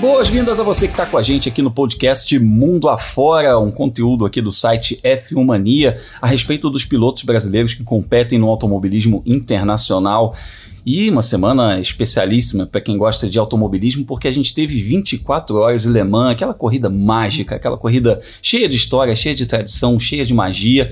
Boas-vindas a você que está com a gente aqui no podcast Mundo Afora, um conteúdo aqui do site F1 Mania a respeito dos pilotos brasileiros que competem no automobilismo internacional. E uma semana especialíssima para quem gosta de automobilismo, porque a gente teve 24 horas de Le Mans, aquela corrida mágica, aquela corrida cheia de história, cheia de tradição, cheia de magia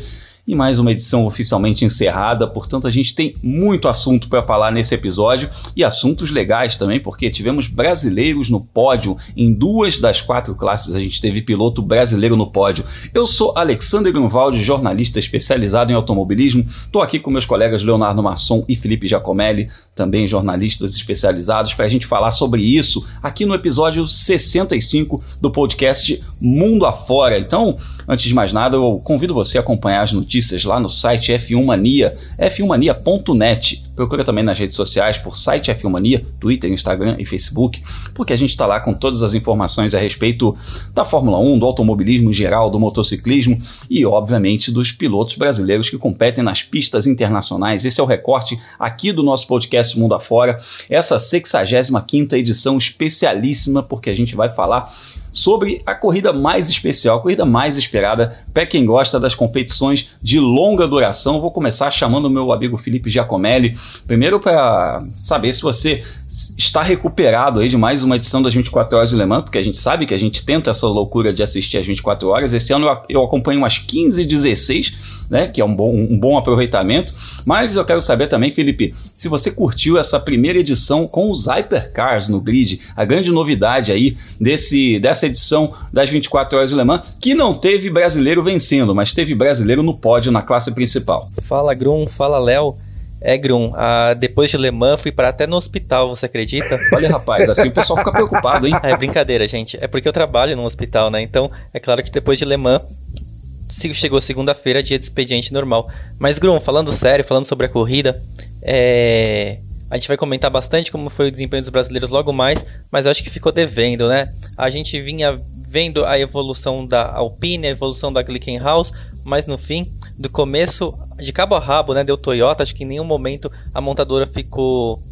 e mais uma edição oficialmente encerrada. Portanto, a gente tem muito assunto para falar nesse episódio e assuntos legais também, porque tivemos brasileiros no pódio em duas das quatro classes. A gente teve piloto brasileiro no pódio. Eu sou Alexander Grunwald, jornalista especializado em automobilismo. Estou aqui com meus colegas Leonardo Masson e Felipe Giacomelli, também jornalistas especializados, para a gente falar sobre isso aqui no episódio 65 do podcast Mundo Afora. Então, antes de mais nada, eu convido você a acompanhar as notícias lá no site F1 Mania, f1mania.net. Procura também nas redes sociais por site F1 Mania, Twitter, Instagram e Facebook, porque a gente está lá com todas as informações a respeito da Fórmula 1, do automobilismo em geral, do motociclismo e, obviamente, dos pilotos brasileiros que competem nas pistas internacionais. Esse é o recorte aqui do nosso podcast Mundo Afora, essa 65 edição especialíssima, porque a gente vai falar sobre a corrida mais especial, a corrida mais esperada para quem gosta das competições de longa duração. Vou começar chamando o meu amigo Felipe Giacomelli, primeiro para saber se você está recuperado aí de mais uma edição das 24 horas de Le Mans, porque a gente sabe que a gente tenta essa loucura de assistir às 24 horas. Esse ano eu acompanho umas 15, 16 né? Que é um bom, um bom aproveitamento. Mas eu quero saber também, Felipe, se você curtiu essa primeira edição com os Hypercars no grid, a grande novidade aí desse, dessa edição das 24 horas de Le Mans, que não teve brasileiro vencendo, mas teve brasileiro no pódio na classe principal. Fala Grum, fala Léo. É, Grum, ah, depois de Le Mans fui para até no hospital, você acredita? Olha, rapaz, assim o pessoal fica preocupado, hein? É brincadeira, gente. É porque eu trabalho no hospital, né? Então, é claro que depois de Le Mans chegou segunda-feira, dia de expediente normal. Mas, Grum, falando sério, falando sobre a corrida, é... a gente vai comentar bastante como foi o desempenho dos brasileiros logo mais, mas acho que ficou devendo, né? A gente vinha vendo a evolução da Alpine, a evolução da Glickenhaus, mas no fim, do começo, de cabo a rabo, né, deu Toyota, acho que em nenhum momento a montadora ficou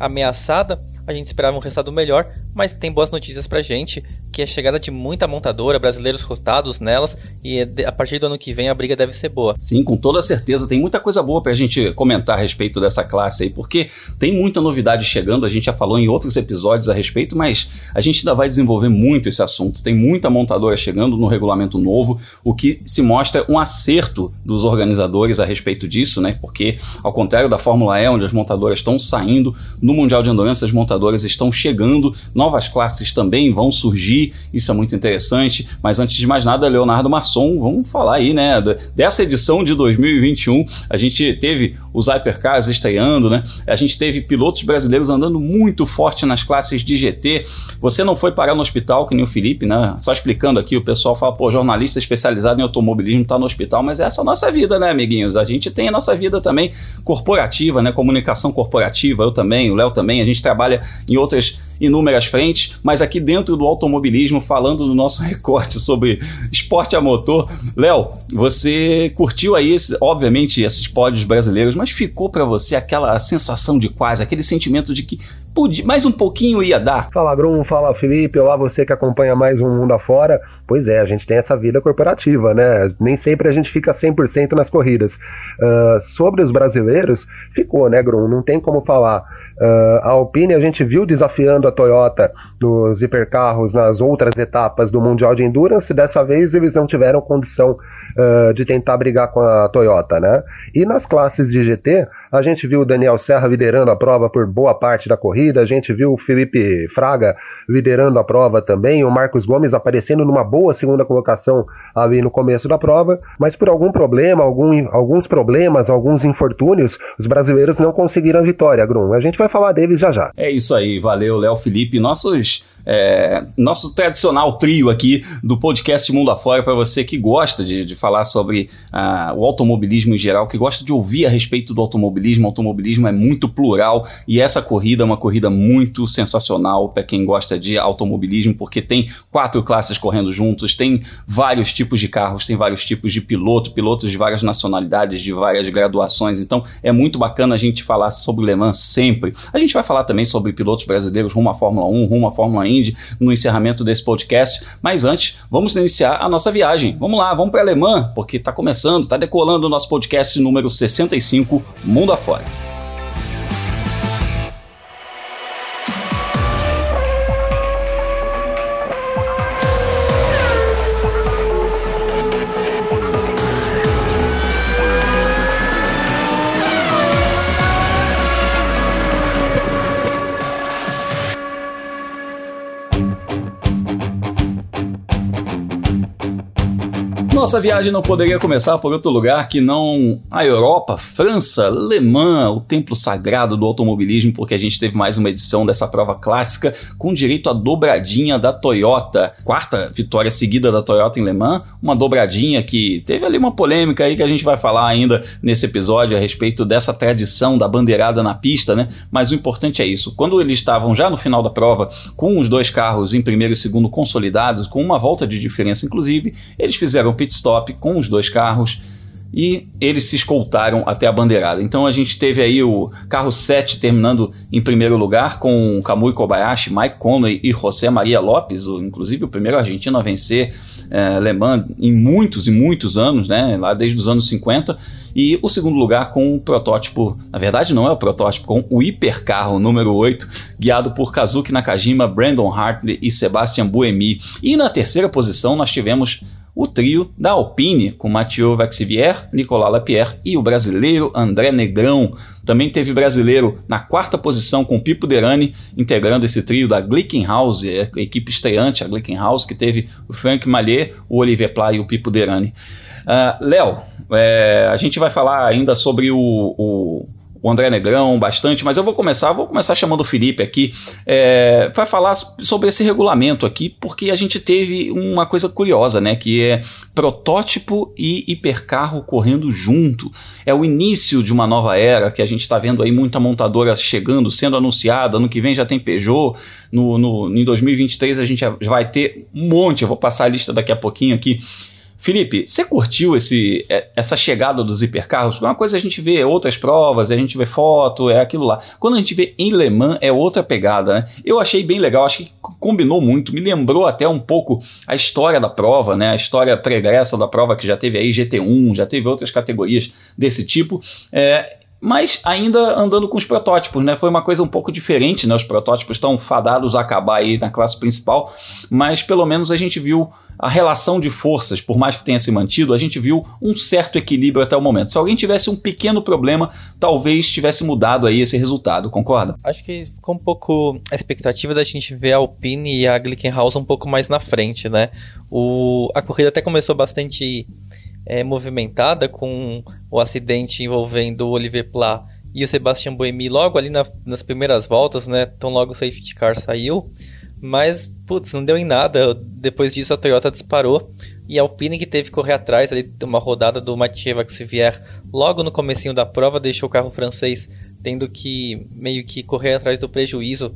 ameaçada. A gente esperava um resultado melhor, mas tem boas notícias pra gente que a chegada de muita montadora, brasileiros rotados nelas, e a partir do ano que vem a briga deve ser boa. Sim, com toda certeza. Tem muita coisa boa pra gente comentar a respeito dessa classe aí, porque tem muita novidade chegando, a gente já falou em outros episódios a respeito, mas a gente ainda vai desenvolver muito esse assunto. Tem muita montadora chegando no regulamento novo, o que se mostra um acerto dos organizadores a respeito disso, né? Porque, ao contrário da Fórmula E, onde as montadoras estão saindo, no Mundial de Endurance as montadoras estão chegando, novas classes também vão surgir isso é muito interessante. Mas antes de mais nada, Leonardo Masson, vamos falar aí, né, dessa edição de 2021. A gente teve os Hypercars estreando, né? A gente teve pilotos brasileiros andando muito forte nas classes de GT. Você não foi parar no hospital, que nem o Felipe, né? Só explicando aqui, o pessoal fala, pô, jornalista especializado em automobilismo tá no hospital, mas essa é a nossa vida, né, amiguinhos? A gente tem a nossa vida também corporativa, né? Comunicação corporativa, eu também, o Léo também, a gente trabalha em outras inúmeras frentes, mas aqui dentro do automobilismo, falando do nosso recorte sobre esporte a motor. Léo, você curtiu aí, esse, obviamente, esses pódios brasileiros, mas ficou para você aquela sensação de quase, aquele sentimento de que podia, mais um pouquinho ia dar? Fala, Grum, fala, Felipe, olá você que acompanha mais um Mundo Afora. Pois é, a gente tem essa vida corporativa, né? Nem sempre a gente fica 100% nas corridas. Uh, sobre os brasileiros, ficou, né, Grum? Não tem como falar. Uh, a Alpine a gente viu desafiando a Toyota nos hipercarros nas outras etapas do Mundial de Endurance, dessa vez eles não tiveram condição uh, de tentar brigar com a Toyota, né? E nas classes de GT, a gente viu o Daniel Serra liderando a prova por boa parte da corrida, a gente viu o Felipe Fraga liderando a prova também, o Marcos Gomes aparecendo numa boa segunda colocação ali no começo da prova, mas por algum problema, algum, alguns problemas, alguns infortúnios, os brasileiros não conseguiram a vitória, Grum. A gente vai falar deles já já. É isso aí, valeu, Léo Felipe. Nossos é, nosso tradicional trio aqui do podcast Mundo Afora para você que gosta de, de falar sobre uh, o automobilismo em geral, que gosta de ouvir a respeito do automobilismo. O automobilismo é muito plural e essa corrida é uma corrida muito sensacional para quem gosta de automobilismo, porque tem quatro classes correndo juntos, tem vários tipos de carros, tem vários tipos de piloto, pilotos de várias nacionalidades, de várias graduações. Então é muito bacana a gente falar sobre Le Mans sempre. A gente vai falar também sobre pilotos brasileiros rumo à Fórmula 1, rumo à Fórmula Indy no encerramento desse podcast. Mas antes, vamos iniciar a nossa viagem. Vamos lá, vamos para Le Mans, porque está começando, está decolando o nosso podcast número 65, Mundo Afora. Nossa viagem não poderia começar por outro lugar que não a Europa, França, Le Mans, o templo sagrado do automobilismo, porque a gente teve mais uma edição dessa prova clássica com direito à dobradinha da Toyota. Quarta vitória seguida da Toyota em Le Mans, uma dobradinha que teve ali uma polêmica aí que a gente vai falar ainda nesse episódio a respeito dessa tradição da bandeirada na pista, né? Mas o importante é isso. Quando eles estavam já no final da prova com os dois carros em primeiro e segundo consolidados, com uma volta de diferença inclusive, eles fizeram pit stop com os dois carros e eles se escoltaram até a bandeirada. Então a gente teve aí o carro 7 terminando em primeiro lugar com Kamui Kobayashi, Mike Conway e José Maria Lopes, inclusive o primeiro argentino a vencer é, Le Mans em muitos e muitos anos, né, lá desde os anos 50. E o segundo lugar com o protótipo, na verdade não é o protótipo, com o hipercarro número 8, guiado por Kazuki Nakajima, Brandon Hartley e Sebastian Buemi. E na terceira posição nós tivemos o trio da Alpine, com Mathieu Vaxivier, Nicolas Lapierre e o brasileiro André Negrão. Também teve brasileiro na quarta posição com Pipo Derani, integrando esse trio da Glickenhaus, é a equipe estreante, a Glickenhaus, que teve o Frank Mallet, o Olivier Pla e o Pipo Derani. Uh, Léo, é, a gente vai falar ainda sobre o, o o André Negrão bastante, mas eu vou começar, vou começar chamando o Felipe aqui é, para falar sobre esse regulamento aqui, porque a gente teve uma coisa curiosa, né? Que é protótipo e hipercarro correndo junto. É o início de uma nova era que a gente está vendo aí muita montadora chegando, sendo anunciada. Ano que vem já tem Peugeot. No, no, em 2023 a gente vai ter um monte. Eu vou passar a lista daqui a pouquinho aqui Felipe, você curtiu esse, é, essa chegada dos hipercarros? Uma coisa a gente vê outras provas, a gente vê foto, é aquilo lá. Quando a gente vê em Le Mans é outra pegada, né? Eu achei bem legal, acho que combinou muito, me lembrou até um pouco a história da prova, né? A história pregressa da prova que já teve aí GT1, já teve outras categorias desse tipo. É, mas ainda andando com os protótipos, né? Foi uma coisa um pouco diferente, né? Os protótipos estão fadados a acabar aí na classe principal, mas pelo menos a gente viu a relação de forças, por mais que tenha se mantido, a gente viu um certo equilíbrio até o momento. Se alguém tivesse um pequeno problema, talvez tivesse mudado aí esse resultado, concorda? Acho que ficou um pouco a expectativa da gente ver a Alpine e a Glickenhaus um pouco mais na frente, né? O, a corrida até começou bastante é, movimentada com o acidente envolvendo o Oliver Pla e o Sebastian Buemi logo ali na, nas primeiras voltas, né? Tão logo o safety car saiu. Mas, putz, não deu em nada. Depois disso a Toyota disparou e a Alpine que teve que correr atrás ali de uma rodada do Mathieu Vaxivier logo no comecinho da prova deixou o carro francês tendo que meio que correr atrás do prejuízo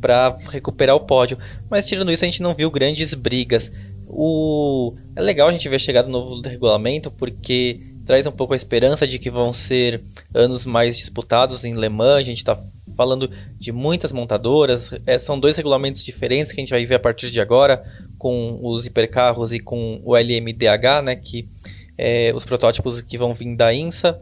para recuperar o pódio. Mas tirando isso a gente não viu grandes brigas. O... É legal a gente ver a chegada do novo regulamento, porque traz um pouco a esperança de que vão ser anos mais disputados em Le Mans. A gente está falando de muitas montadoras. É, são dois regulamentos diferentes que a gente vai ver a partir de agora, com os hipercarros e com o LMDH, né, que é, os protótipos que vão vir da INSA.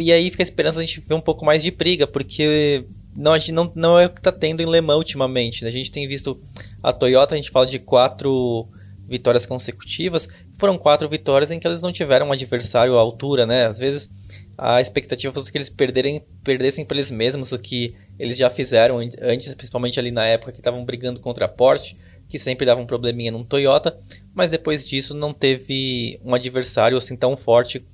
E aí fica a esperança de a gente ver um pouco mais de briga, porque não, não, não é o que está tendo em Le Mans ultimamente. Né? A gente tem visto a Toyota, a gente fala de quatro vitórias consecutivas. Foram quatro vitórias em que eles não tiveram um adversário à altura, né? Às vezes a expectativa fosse que eles perderem, perdessem para eles mesmos o que eles já fizeram antes, principalmente ali na época que estavam brigando contra a Porsche, que sempre dava um probleminha num Toyota, mas depois disso não teve um adversário assim tão forte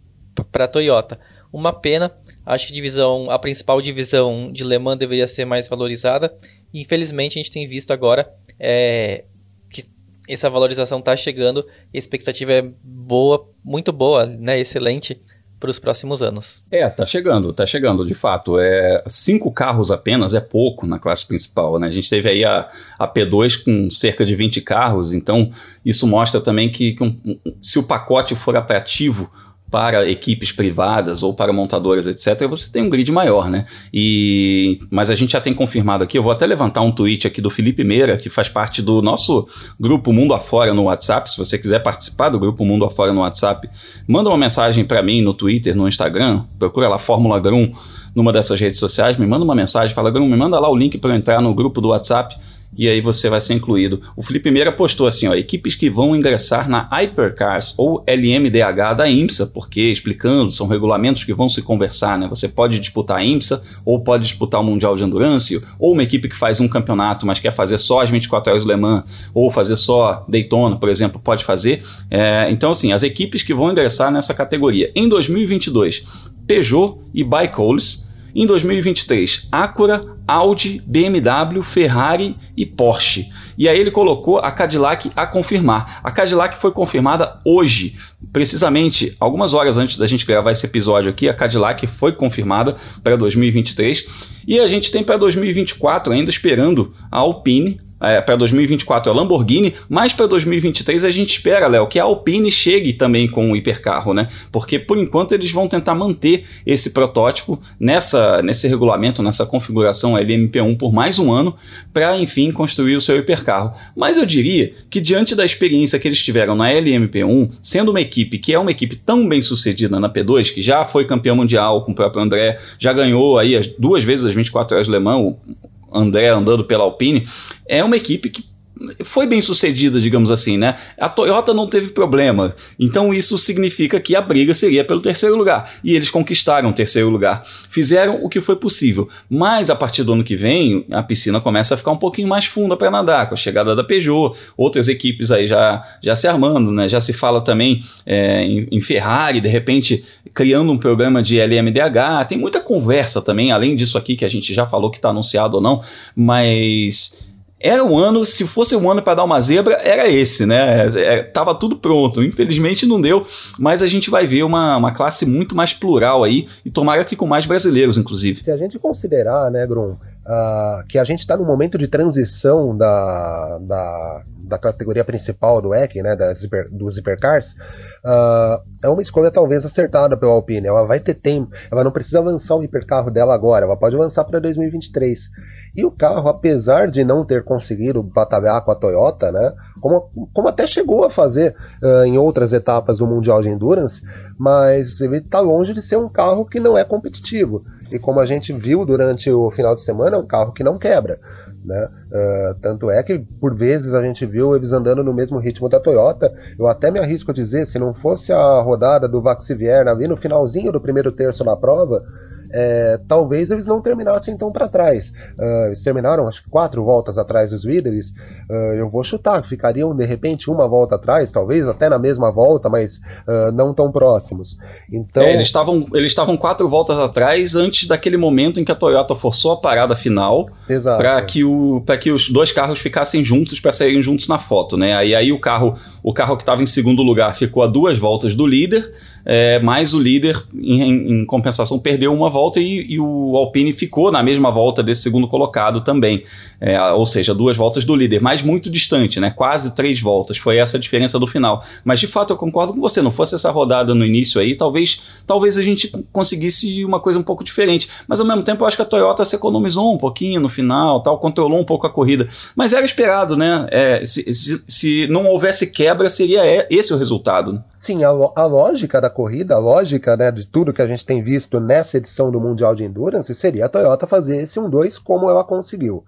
para a Toyota. Uma pena, acho que divisão, a principal divisão de Le Mans deveria ser mais valorizada. Infelizmente a gente tem visto agora é, que essa valorização está chegando. A expectativa é boa, muito boa, né, excelente para os próximos anos. É, tá chegando, tá chegando, de fato. É, cinco carros apenas é pouco na classe principal, né? A gente teve aí a, a P2 com cerca de 20 carros, então isso mostra também que, que um, se o pacote for atrativo para equipes privadas ou para montadoras, etc., você tem um grid maior, né? E, mas a gente já tem confirmado aqui, eu vou até levantar um tweet aqui do Felipe Meira, que faz parte do nosso grupo Mundo Afora no WhatsApp. Se você quiser participar do grupo Mundo Afora no WhatsApp, manda uma mensagem para mim no Twitter, no Instagram, procura lá Fórmula Grum numa dessas redes sociais, me manda uma mensagem, fala Grum, me manda lá o link para eu entrar no grupo do WhatsApp e aí você vai ser incluído. O Felipe Meira postou assim, ó, equipes que vão ingressar na Hypercars ou LMDH da IMSA, porque explicando, são regulamentos que vão se conversar, né? Você pode disputar a IMSA ou pode disputar o Mundial de Endurance, ou uma equipe que faz um campeonato, mas quer fazer só as 24 horas do Le Mans, ou fazer só Daytona, por exemplo, pode fazer. É, então, assim, as equipes que vão ingressar nessa categoria em 2022, Peugeot e Bike em 2023, Acura, Audi, BMW, Ferrari e Porsche. E aí ele colocou a Cadillac a confirmar. A Cadillac foi confirmada hoje, precisamente algumas horas antes da gente gravar esse episódio aqui. A Cadillac foi confirmada para 2023 e a gente tem para 2024 ainda esperando a Alpine é, para 2024 é o Lamborghini, mas para 2023 a gente espera, Léo, que a Alpine chegue também com o hipercarro, né? Porque por enquanto eles vão tentar manter esse protótipo nessa, nesse regulamento, nessa configuração LMP1 por mais um ano, para enfim construir o seu hipercarro. Mas eu diria que diante da experiência que eles tiveram na LMP1, sendo uma equipe que é uma equipe tão bem sucedida na P2, que já foi campeão mundial com o próprio André, já ganhou aí as, duas vezes as 24 horas Le Mans, André andando pela Alpine, é uma equipe que foi bem sucedida, digamos assim, né? A Toyota não teve problema. Então isso significa que a briga seria pelo terceiro lugar. E eles conquistaram o terceiro lugar. Fizeram o que foi possível. Mas a partir do ano que vem, a piscina começa a ficar um pouquinho mais funda para nadar, com a chegada da Peugeot, outras equipes aí já, já se armando, né? Já se fala também é, em, em Ferrari, de repente criando um programa de LMDH. Tem muita conversa também, além disso aqui que a gente já falou que está anunciado ou não, mas era um ano, se fosse um ano para dar uma zebra, era esse, né? É, tava tudo pronto. Infelizmente não deu, mas a gente vai ver uma, uma classe muito mais plural aí e tomara que com mais brasileiros, inclusive. Se a gente considerar, né, Grum, uh, que a gente está no momento de transição da, da, da categoria principal do EC, né, das hiper, dos hipercars, uh, é uma escolha talvez acertada pela Alpine. Ela vai ter tempo, ela não precisa avançar o hipercarro dela agora, ela pode avançar para 2023. E o carro, apesar de não ter conseguido batalhar com a Toyota, né, como, como até chegou a fazer uh, em outras etapas do Mundial de Endurance, mas ele está longe de ser um carro que não é competitivo. E como a gente viu durante o final de semana, é um carro que não quebra. Né? Uh, tanto é que por vezes a gente viu eles andando no mesmo ritmo da Toyota. Eu até me arrisco a dizer, se não fosse a rodada do Vaxivier ali no finalzinho do primeiro terço na prova, é, talvez eles não terminassem tão para trás. Uh, eles terminaram, acho que quatro voltas atrás dos líderes. Uh, eu vou chutar, ficariam de repente uma volta atrás, talvez até na mesma volta, mas uh, não tão próximos. Então, é, eles estavam eles estavam quatro voltas atrás antes daquele momento em que a Toyota forçou a parada final para que o para que os dois carros ficassem juntos para saírem juntos na foto, né? Aí aí o carro o carro que estava em segundo lugar ficou a duas voltas do líder é, mas o líder, em, em, compensação, perdeu uma volta e, e, o Alpine ficou na mesma volta desse segundo colocado também. É, ou seja, duas voltas do líder, mas muito distante, né? quase três voltas. Foi essa a diferença do final. Mas de fato eu concordo com você, não fosse essa rodada no início aí, talvez, talvez a gente conseguisse uma coisa um pouco diferente. Mas ao mesmo tempo eu acho que a Toyota se economizou um pouquinho no final, tal, controlou um pouco a corrida. Mas era esperado, né? É, se, se, se, não houvesse quebra, seria esse o resultado. Sim, a, a lógica da corrida, a lógica né, de tudo que a gente tem visto nessa edição do Mundial de Endurance seria a Toyota fazer esse 1-2 como ela conseguiu.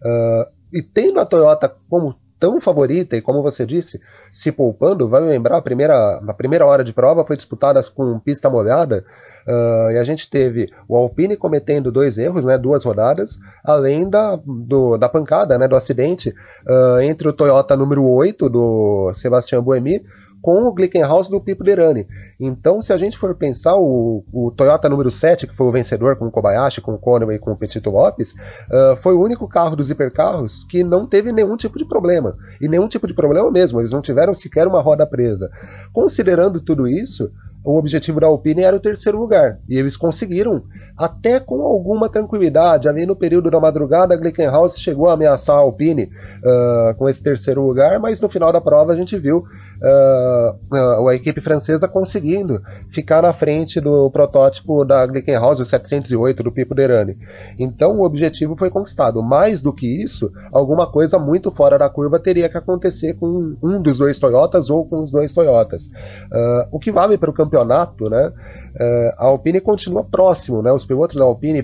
Uh, e tendo a Toyota como tão favorita e como você disse, se poupando, vai lembrar a primeira, a primeira hora de prova foi disputada com pista molhada uh, e a gente teve o Alpine cometendo dois erros, né, duas rodadas, além da, do, da pancada, né, do acidente uh, entre o Toyota número 8 do Sebastian Buemi com o Glickenhaus do Pipo Derani. Então, se a gente for pensar, o, o, Toyota número 7, que foi o vencedor com o Kobayashi, com o Conway e com o Petito Lopes, uh, foi o único carro dos hipercarros que não teve nenhum tipo de problema. E nenhum tipo de problema mesmo, eles não tiveram sequer uma roda presa. Considerando tudo isso, o objetivo da Alpine era o terceiro lugar. E eles conseguiram, até com alguma tranquilidade. Ali no período da madrugada, a Glickenhaus chegou a ameaçar a Alpine uh, com esse terceiro lugar, mas no final da prova a gente viu uh, uh, a equipe francesa conseguindo ficar na frente do protótipo da Glickenhaus, o 708 do Pipo Derani. Então o objetivo foi conquistado. Mais do que isso, alguma coisa muito fora da curva teria que acontecer com um dos dois Toyotas ou com os dois Toyotas. o que vale para o campeonato campeonato, né, é, a Alpine continua próximo, né, os pilotos da Alpine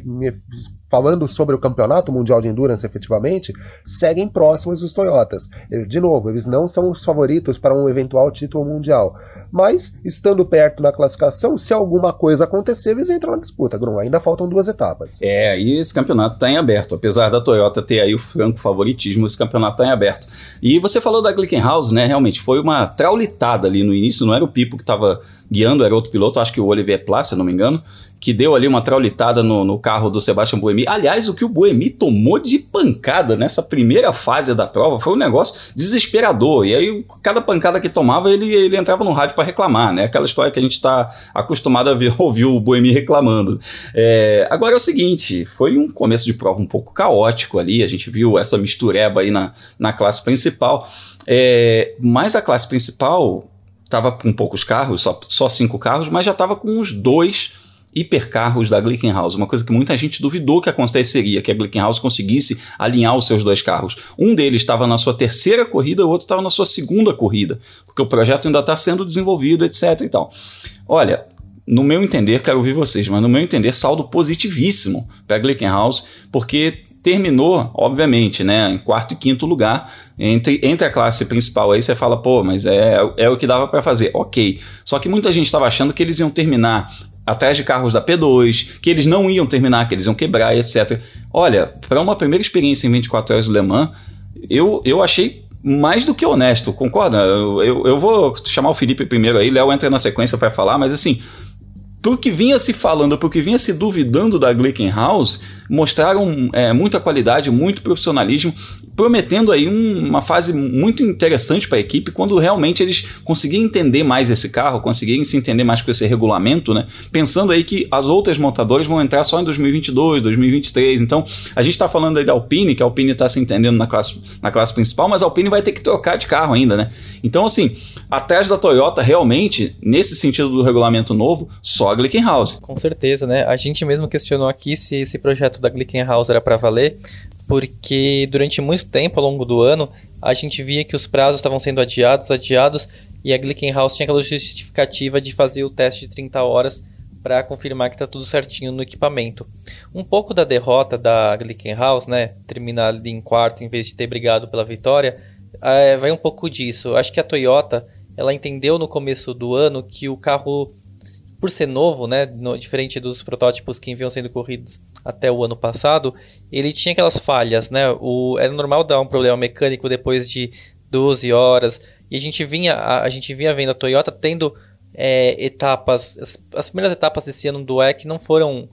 falando sobre o campeonato mundial de endurance efetivamente, seguem próximos dos Toyotas. De novo, eles não são os favoritos para um eventual título mundial, mas estando perto na classificação, se alguma coisa acontecer, eles entram na disputa. Grum, ainda faltam duas etapas. É, e esse campeonato está em aberto, apesar da Toyota ter aí o franco favoritismo, esse campeonato está em aberto. E você falou da Glickenhaus, né? Realmente foi uma traulitada ali no início, não era o Pipo que estava guiando, era outro piloto, acho que o Olivier Plas, se não me engano que deu ali uma traulitada no, no, carro do Sebastian Buemi. Aliás, o que o Buemi tomou de pancada nessa primeira fase da prova foi um negócio desesperador. E aí, cada pancada que tomava, ele, ele entrava no rádio para reclamar, né? Aquela história que a gente está acostumado a ver, ouvir o Buemi reclamando. É, agora é o seguinte, foi um começo de prova um pouco caótico ali, a gente viu essa mistureba aí na, na classe principal. É, mas a classe principal estava com poucos carros, só, só cinco carros, mas já estava com uns dois hipercarros da Glickenhaus, uma coisa que muita gente duvidou que aconteceria, que a Glickenhaus conseguisse alinhar os seus dois carros. Um deles estava na sua terceira corrida, o outro estava na sua segunda corrida, porque o projeto ainda está sendo desenvolvido, etc. e tal. Olha, no meu entender, quero ouvir vocês, mas no meu entender, saldo positivíssimo para a Glickenhaus, porque terminou, obviamente, né, em quarto e quinto lugar entre, entre a classe principal. Aí você fala, pô, mas é, é o que dava para fazer. Ok. Só que muita gente estava achando que eles iam terminar atrás de carros da P2, que eles não iam terminar, que eles iam quebrar, etc. Olha, para uma primeira experiência em 24 horas do Le Mans, eu, eu achei mais do que honesto, concorda? Eu, eu, eu vou chamar o Felipe primeiro aí, Léo entra na sequência para falar, mas assim, pro que vinha se falando, pro que vinha se duvidando da Glickenhaus, mostraram é, muita qualidade, muito profissionalismo, prometendo aí um, uma fase muito interessante para a equipe quando realmente eles conseguirem entender mais esse carro, conseguirem se entender mais com esse regulamento, né? Pensando aí que as outras montadoras vão entrar só em 2022, 2023. Então, a gente está falando aí da Alpine, que a Alpine está se entendendo na classe, na classe principal, mas a Alpine vai ter que trocar de carro ainda, né? Então, assim, atrás da Toyota, realmente, nesse sentido do regulamento novo, só a Glickenhaus. Com certeza, né? A gente mesmo questionou aqui se esse projeto da Glickenhaus era para valer, porque durante muito tempo, ao longo do ano, a gente via que os prazos estavam sendo adiados, adiados, e a Glickenhaus tinha aquela justificativa de fazer o teste de 30 horas para confirmar que está tudo certinho no equipamento. Um pouco da derrota da Glickenhaus, né, terminar ali em quarto em vez de ter brigado pela vitória, é, vai um pouco disso. Acho que a Toyota, ela entendeu no começo do ano que o carro, por ser novo, né, no, diferente dos protótipos que vinham sendo corridos até o ano passado, ele tinha aquelas falhas, né? O, era normal dar um problema mecânico depois de 12 horas. E a gente vinha, a, a gente vinha vendo a Toyota tendo é, etapas. As, as, primeiras etapas desse ano do EC não foram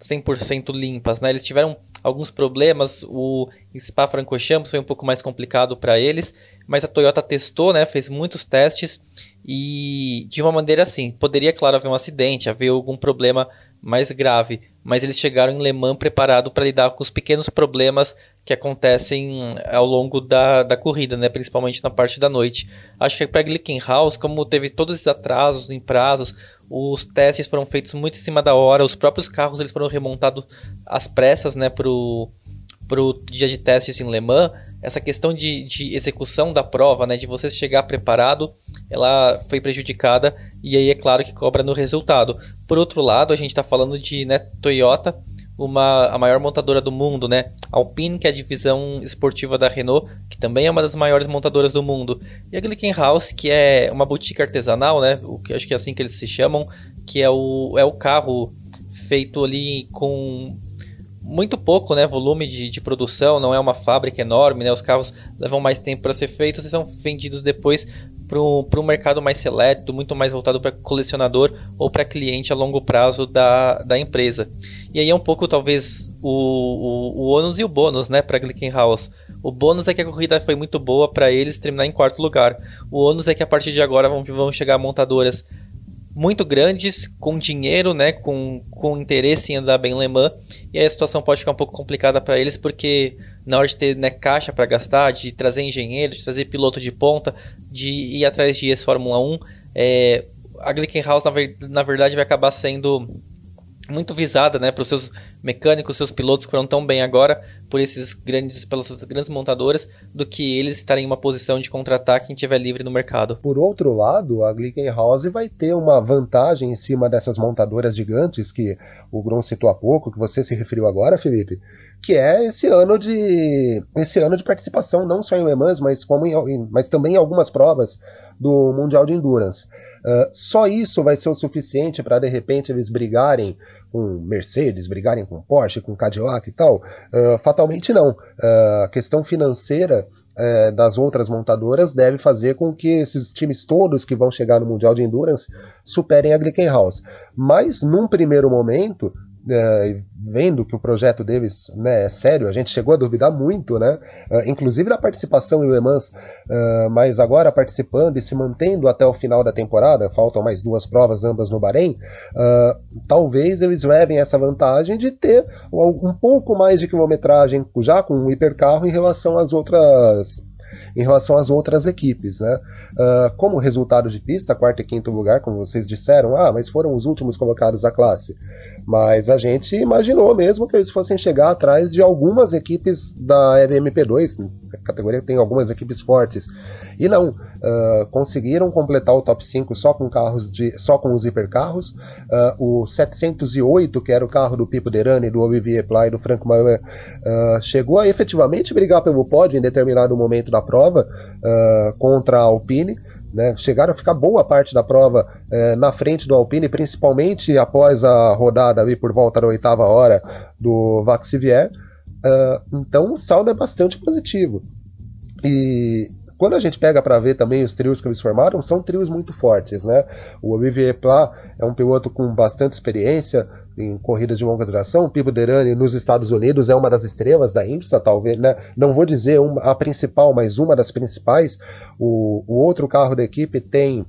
100% limpas, né? Eles tiveram alguns problemas. O Spa-Francorchamps foi um pouco mais complicado para eles, mas a Toyota testou, né? Fez muitos testes e de uma maneira assim, poderia claro haver um acidente, haver algum problema mais grave, mas eles chegaram em Le Mans preparado para lidar com os pequenos problemas que acontecem ao longo da, da corrida, né? principalmente na parte da noite. Acho que para Glickenhaus, como teve todos esses atrasos em prazos, os testes foram feitos muito em cima da hora, os próprios carros eles foram remontados às pressas né, para o dia de testes em Le Mans. Essa questão de, de execução da prova, né, de você chegar preparado, ela foi prejudicada e aí é claro que cobra no resultado. Por outro lado, a gente está falando de né, Toyota, uma, a maior montadora do mundo, né? Alpine, que é a divisão esportiva da Renault, que também é uma das maiores montadoras do mundo. E a Glickenhaus, que é uma boutique artesanal, né? O que acho que é assim que eles se chamam, que é o, é o carro feito ali com muito pouco né, volume de, de produção, não é uma fábrica enorme, né, os carros levam mais tempo para ser feitos e são vendidos depois para um mercado mais seleto, muito mais voltado para colecionador ou para cliente a longo prazo da, da empresa. E aí é um pouco, talvez, o, o, o ônus e o bônus né, para a Glickenhaus. O bônus é que a corrida foi muito boa para eles terminar em quarto lugar. O ônus é que a partir de agora vão, vão chegar montadoras muito grandes, com dinheiro, né, com, com interesse em andar bem Le Mans, e aí a situação pode ficar um pouco complicada para eles, porque na hora de ter né, caixa para gastar, de trazer engenheiro, de trazer piloto de ponta, de ir atrás de ex-Fórmula 1, é, a Glickenhaus, na, ver, na verdade, vai acabar sendo muito visada, né, para os seus mecânicos, seus pilotos foram tão bem agora por esses grandes, pelas grandes montadoras, do que eles estarem em uma posição de contratar quem tiver livre no mercado. Por outro lado, a Glickenhaus vai ter uma vantagem em cima dessas montadoras gigantes que o Gron citou há pouco, que você se referiu agora, Felipe, que é esse ano de esse ano de participação não só em Le Mans, mas como em, mas também em algumas provas do Mundial de Endurance. Uh, só isso vai ser o suficiente para de repente eles brigarem com Mercedes, brigarem com Porsche, com Cadillac e tal? Uh, fatalmente não. Uh, a questão financeira das outras montadoras deve fazer com que esses times todos que vão chegar no Mundial de Endurance superem a Glickenhaus. Mas, num primeiro momento, é, vendo que o projeto deles né, é sério, a gente chegou a duvidar muito, né? Uh, inclusive da participação em Le Mans, uh, mas agora participando e se mantendo até o final da temporada, faltam mais duas provas, ambas no Bahrein, uh, talvez eles levem essa vantagem de ter um pouco mais de quilometragem já com o hipercarro em relação às outras em relação às outras equipes. Né? Uh, como resultado de pista, quarto e quinto lugar, como vocês disseram, ah, mas foram os últimos colocados da classe. Mas a gente imaginou mesmo que eles fossem chegar atrás de algumas equipes da LMP2, a categoria que tem algumas equipes fortes. E não, uh, conseguiram completar o top 5 só com carros de, só com os hipercarros. Uh, o 708, que era o carro do Pipo Derani, do Olivier Pla e do Franco Maier, uh, chegou a efetivamente brigar pelo pódio em determinado momento da prova contra a Alpine. Né, chegaram a ficar boa parte da prova eh, na frente do Alpine, principalmente após a rodada ali por volta da oitava hora do Vaxivier. Uh, então o saldo é bastante positivo. E quando a gente pega para ver também os trios que eles formaram, são trios muito fortes, né? O Olivier Pla é um piloto com bastante experiência em corridas de longa duração. Pipo Derani nos Estados Unidos é uma das estrelas da IMSA, talvez, né? Não vou dizer uma, a principal, mas uma das principais. O, o outro carro da equipe tem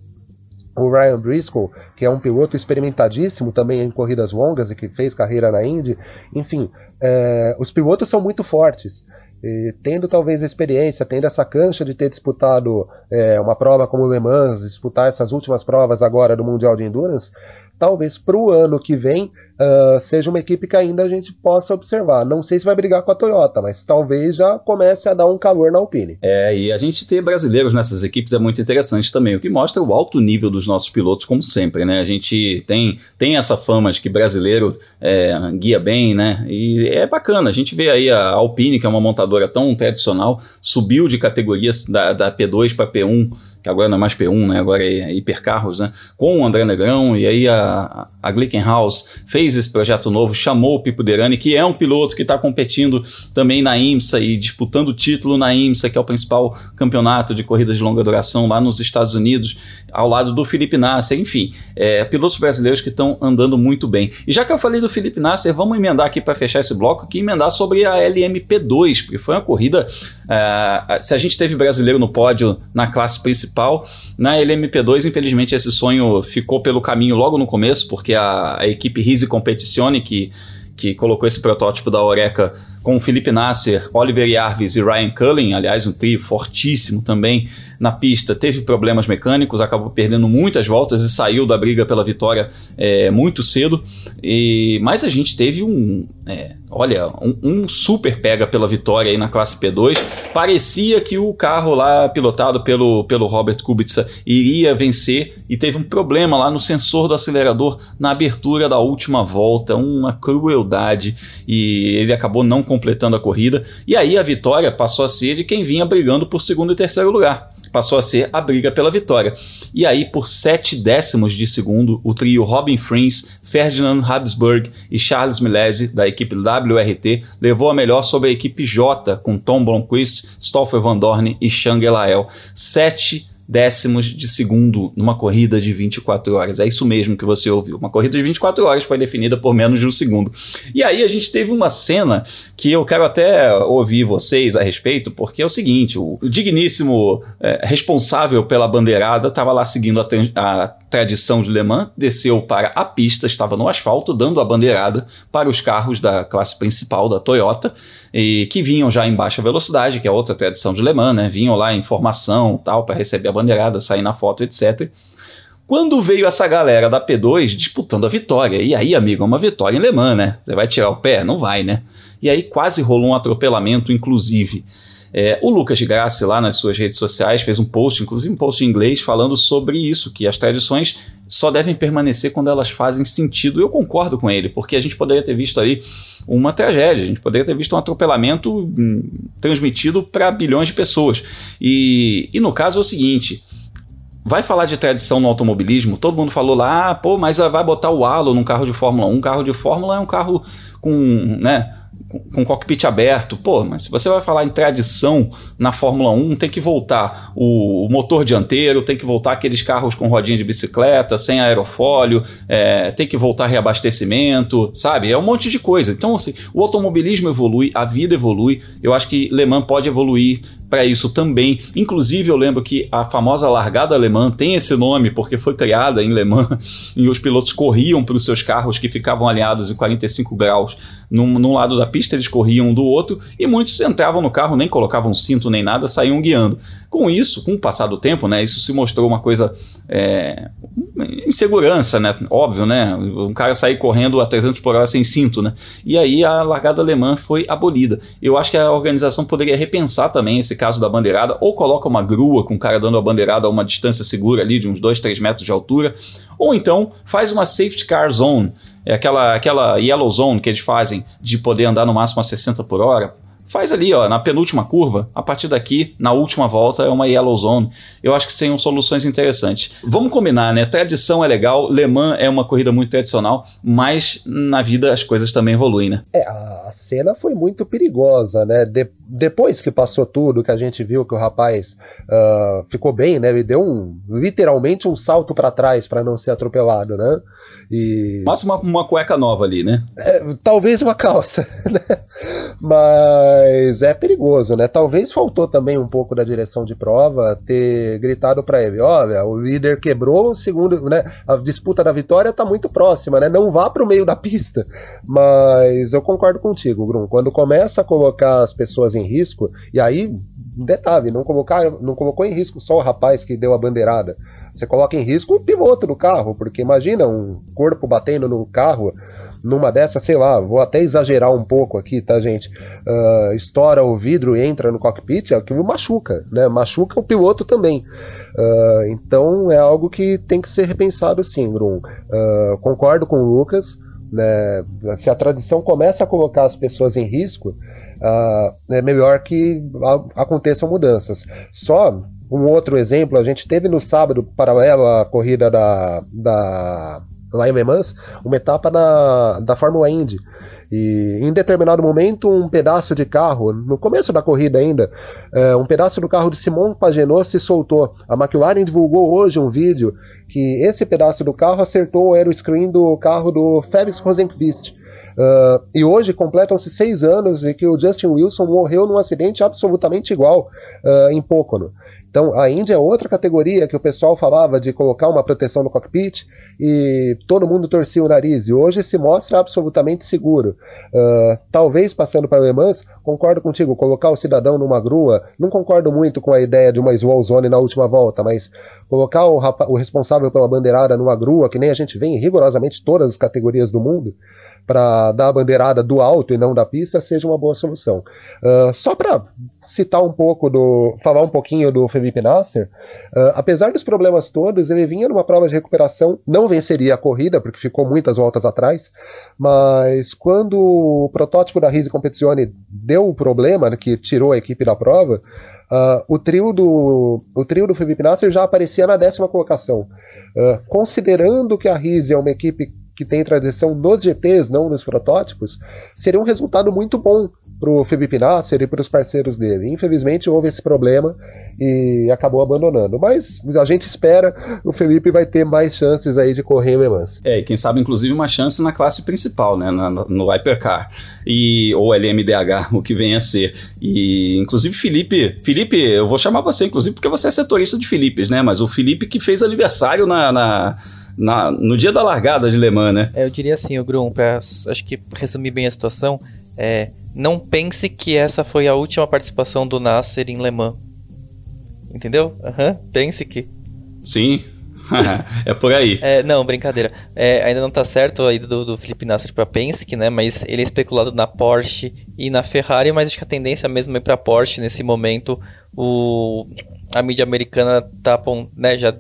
o Ryan Briscoe, que é um piloto experimentadíssimo também em corridas longas e que fez carreira na Indy. Enfim, é, os pilotos são muito fortes. E, tendo talvez a experiência, tendo essa cancha de ter disputado é, uma prova como o Le Mans, disputar essas últimas provas agora do Mundial de Endurance, talvez para o ano que vem uh, seja uma equipe que ainda a gente possa observar. Não sei se vai brigar com a Toyota, mas talvez já comece a dar um calor na Alpine. É, e a gente ter brasileiros nessas equipes é muito interessante também, o que mostra o alto nível dos nossos pilotos, como sempre, né? A gente tem, tem essa fama de que brasileiro é, guia bem, né? E é bacana, a gente vê aí a Alpine, que é uma montadora tão tradicional, subiu de categorias da, da P2 para P1 que agora não é mais P1, né? agora é hipercarros, né? com o André Negrão, e aí a, a Glickenhaus fez esse projeto novo, chamou o Pipo Derani, que é um piloto que está competindo também na IMSA e disputando o título na IMSA, que é o principal campeonato de corridas de longa duração lá nos Estados Unidos, ao lado do Felipe Nasser, enfim, é, pilotos brasileiros que estão andando muito bem. E já que eu falei do Felipe Nasser, vamos emendar aqui para fechar esse bloco, aqui emendar sobre a LMP2, porque foi uma corrida, é, se a gente teve brasileiro no pódio na classe principal, principal. Na LMP2, infelizmente, esse sonho ficou pelo caminho logo no começo, porque a, a equipe Rise Competizione, que, que colocou esse protótipo da Oreca com Felipe Nasser, Oliver Jarvis e Ryan Cullen, aliás, um trio fortíssimo também na pista, teve problemas mecânicos, acabou perdendo muitas voltas e saiu da briga pela vitória é, muito cedo. E, mas a gente teve um, é, olha, um, um, super pega pela vitória aí na classe P2. Parecia que o carro lá pilotado pelo, pelo Robert Kubica iria vencer e teve um problema lá no sensor do acelerador na abertura da última volta, uma crueldade e ele acabou não completando a corrida. E aí a vitória passou a ser de quem vinha brigando por segundo e terceiro lugar. Passou a ser a briga pela vitória. E aí, por sete décimos de segundo, o trio Robin Frins, Ferdinand Habsburg e Charles Milese, da equipe WRT, levou a melhor sobre a equipe J, com Tom Blomqvist, Stoffel Van Dorn e Shang Elael. Sete décimos de segundo numa corrida de 24 horas. É isso mesmo que você ouviu. Uma corrida de 24 horas foi definida por menos de um segundo. E aí a gente teve uma cena que eu quero até ouvir vocês a respeito, porque é o seguinte: o digníssimo é, responsável pela bandeirada estava lá seguindo a, a tradição de Le Mans, desceu para a pista, estava no asfalto, dando a bandeirada para os carros da classe principal da Toyota, e que vinham já em baixa velocidade, que é outra tradição de Le Mans, né? Vinham lá em formação, tal, para receber a bandeirada, sair na foto, etc. Quando veio essa galera da P2 disputando a vitória, e aí, amigo, é uma vitória em né? Você vai tirar o pé? Não vai, né? E aí quase rolou um atropelamento, inclusive. É, o Lucas Graça, lá nas suas redes sociais, fez um post, inclusive um post em inglês, falando sobre isso, que as tradições só devem permanecer quando elas fazem sentido. Eu concordo com ele, porque a gente poderia ter visto ali uma tragédia, a gente poderia ter visto um atropelamento hum, transmitido para bilhões de pessoas. E, e no caso é o seguinte. Vai falar de tradição no automobilismo? Todo mundo falou lá, ah, pô, mas vai botar o halo num carro de Fórmula 1. Um carro de Fórmula é um carro com, né, com cockpit aberto. Pô, mas se você vai falar em tradição na Fórmula 1, tem que voltar o, o motor dianteiro, tem que voltar aqueles carros com rodinha de bicicleta, sem aerofólio, é, tem que voltar reabastecimento, sabe? É um monte de coisa. Então, assim, o automobilismo evolui, a vida evolui. Eu acho que Le Mans pode evoluir para isso também. Inclusive, eu lembro que a famosa largada alemã tem esse nome porque foi criada em Le Mans e os pilotos corriam para os seus carros que ficavam alinhados em 45 graus num, num, lado da pista, eles corriam do outro e muitos entravam no carro, nem colocavam cinto nem nada, saíam guiando. Com isso, com o passar do tempo, né, isso se mostrou uma coisa é, insegurança, né? Óbvio, né? Um cara sair correndo a 300 por hora sem cinto, né? E aí a largada alemã foi abolida. Eu acho que a organização poderia repensar também esse caso da bandeirada, ou coloca uma grua com o cara dando a bandeirada a uma distância segura ali de uns 2, 3 metros de altura, ou então faz uma safety car zone, é aquela, aquela yellow zone que eles fazem de poder andar no máximo a 60 por hora faz ali, ó, na penúltima curva, a partir daqui, na última volta, é uma yellow zone. Eu acho que seriam soluções interessantes. Vamos combinar, né? Tradição é legal, Le Mans é uma corrida muito tradicional, mas na vida as coisas também evoluem, né? É, a cena foi muito perigosa, né? De, depois que passou tudo, que a gente viu que o rapaz uh, ficou bem, né? Ele deu um, literalmente um salto para trás para não ser atropelado, né? E... Mas uma, uma cueca nova ali, né? É, talvez uma calça, né? Mas é perigoso, né? Talvez faltou também um pouco da direção de prova ter gritado para ele: olha, o líder quebrou, o segundo, né? A disputa da vitória tá muito próxima, né? Não vá pro meio da pista. Mas eu concordo contigo, Grum. Quando começa a colocar as pessoas em risco, e aí detalhe, não, colocar, não colocou em risco só o rapaz que deu a bandeirada. Você coloca em risco o piloto do carro, porque imagina um corpo batendo no carro numa dessa, sei lá, vou até exagerar um pouco aqui, tá, gente? Uh, estoura o vidro e entra no cockpit, aquilo machuca, né? Machuca o piloto também. Uh, então é algo que tem que ser repensado sim, Grum. Uh, concordo com o Lucas. Né? Se a tradição começa a colocar as pessoas em risco, uh, é melhor que aconteçam mudanças. Só um outro exemplo, a gente teve no sábado, paralelo à corrida da, da lá em Le Mans, uma etapa da, da Fórmula Indy. E em determinado momento, um pedaço de carro, no começo da corrida ainda, é, um pedaço do carro de Simon Pagenaud se soltou. A McLaren divulgou hoje um vídeo que esse pedaço do carro acertou o aeroscreen do carro do Felix Rosenqvist. Uh, e hoje completam-se seis anos e que o Justin Wilson morreu num acidente absolutamente igual uh, em Pocono. Então, a Índia é outra categoria que o pessoal falava de colocar uma proteção no cockpit e todo mundo torcia o nariz. E hoje se mostra absolutamente seguro. Uh, talvez passando para Le Mans, concordo contigo, colocar o cidadão numa grua, não concordo muito com a ideia de uma slow zone na última volta, mas colocar o, o responsável pela bandeirada numa grua, que nem a gente vê em rigorosamente todas as categorias do mundo, para dar a bandeirada do alto e não da pista seja uma boa solução. Uh, só para citar um pouco do. falar um pouquinho do Felipe Nasser, uh, apesar dos problemas todos, ele vinha numa prova de recuperação, não venceria a corrida, porque ficou muitas voltas atrás, mas quando o protótipo da Rise Competizione deu o problema, né, que tirou a equipe da prova, Uh, o, trio do, o trio do Felipe Nasser já aparecia na décima colocação. Uh, considerando que a Rise é uma equipe que tem tradição nos GTs, não nos protótipos, seria um resultado muito bom para o Felipe Nasser e para os parceiros dele. Infelizmente houve esse problema e acabou abandonando. Mas a gente espera o Felipe vai ter mais chances aí de correr em Le Mans. É, e quem sabe inclusive uma chance na classe principal, né, na, no Hypercar e ou LMDH, o que vem a ser. E inclusive Felipe, Felipe, eu vou chamar você inclusive porque você é setorista de Filipes, né? Mas o Felipe que fez aniversário na, na na, no dia da largada de Le Mans, né? É, eu diria assim, o Grum, para acho que resumir bem a situação, é, não pense que essa foi a última participação do Nasser em Le Mans. Entendeu? Uhum, pense que. Sim. é por aí. É, não, brincadeira. É, ainda não tá certo a ida do, do Felipe Nasser pra Penske, né? Mas ele é especulado na Porsche e na Ferrari, mas acho que a tendência mesmo é pra Porsche nesse momento. O, a mídia americana tá, né, já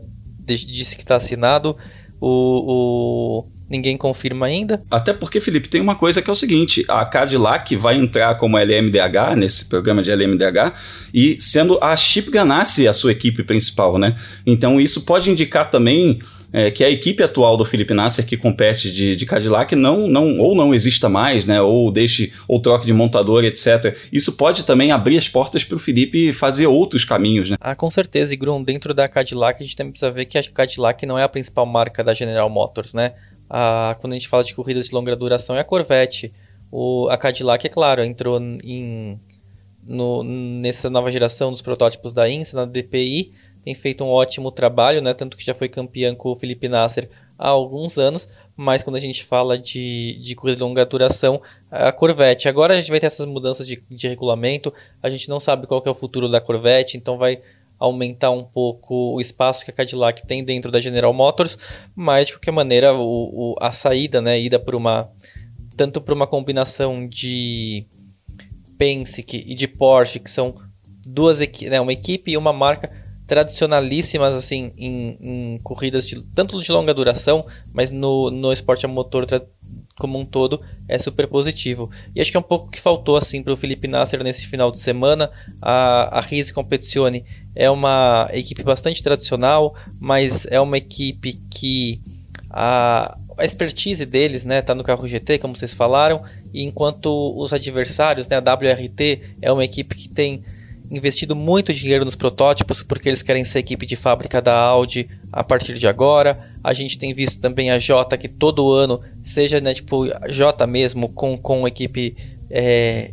disse que tá assinado. O, o, ninguém confirma ainda. Até porque, Felipe, tem uma coisa que é o seguinte: a Cadillac vai entrar como LMDH nesse programa de LMDH e sendo a Chip Ganassi a sua equipe principal, né? Então isso pode indicar também é, que a equipe atual do Felipe Nasser que compete de, de Cadillac não, não ou não exista mais, né? Ou deixe ou troque de montador, etc. Isso pode também abrir as portas para o Felipe fazer outros caminhos, né? Ah, com certeza, e Grum, dentro da Cadillac a gente também precisa ver que a Cadillac não é a principal marca da General Motors, né? a, quando a gente fala de corridas de longa duração, é a Corvette. O, a Cadillac, é claro, entrou em, no, nessa nova geração dos protótipos da INSA, na DPI, tem feito um ótimo trabalho, né? Tanto que já foi campeã com o Felipe Nasser há alguns anos, mas quando a gente fala de, de corrida de longa duração, a Corvette. Agora a gente vai ter essas mudanças de, de regulamento, a gente não sabe qual é o futuro da Corvette, então vai aumentar um pouco o espaço que a Cadillac tem dentro da General Motors, mas de qualquer maneira o, o, a saída, né, ida por uma tanto para uma combinação de Penske e de Porsche, que são duas né, uma equipe e uma marca tradicionalíssimas assim em, em corridas de, tanto de longa duração, mas no, no esporte a motor como um todo é super positivo. E acho que é um pouco que faltou assim para o Felipe Nasser nesse final de semana. A, a Rise Competizione é uma equipe bastante tradicional, mas é uma equipe que a, a expertise deles né, tá no carro GT, como vocês falaram, e enquanto os adversários, né, a WRT é uma equipe que tem investido muito dinheiro nos protótipos porque eles querem ser equipe de fábrica da Audi a partir de agora. A gente tem visto também a Jota que todo ano, seja né, tipo Jota mesmo, com, com a equipe é,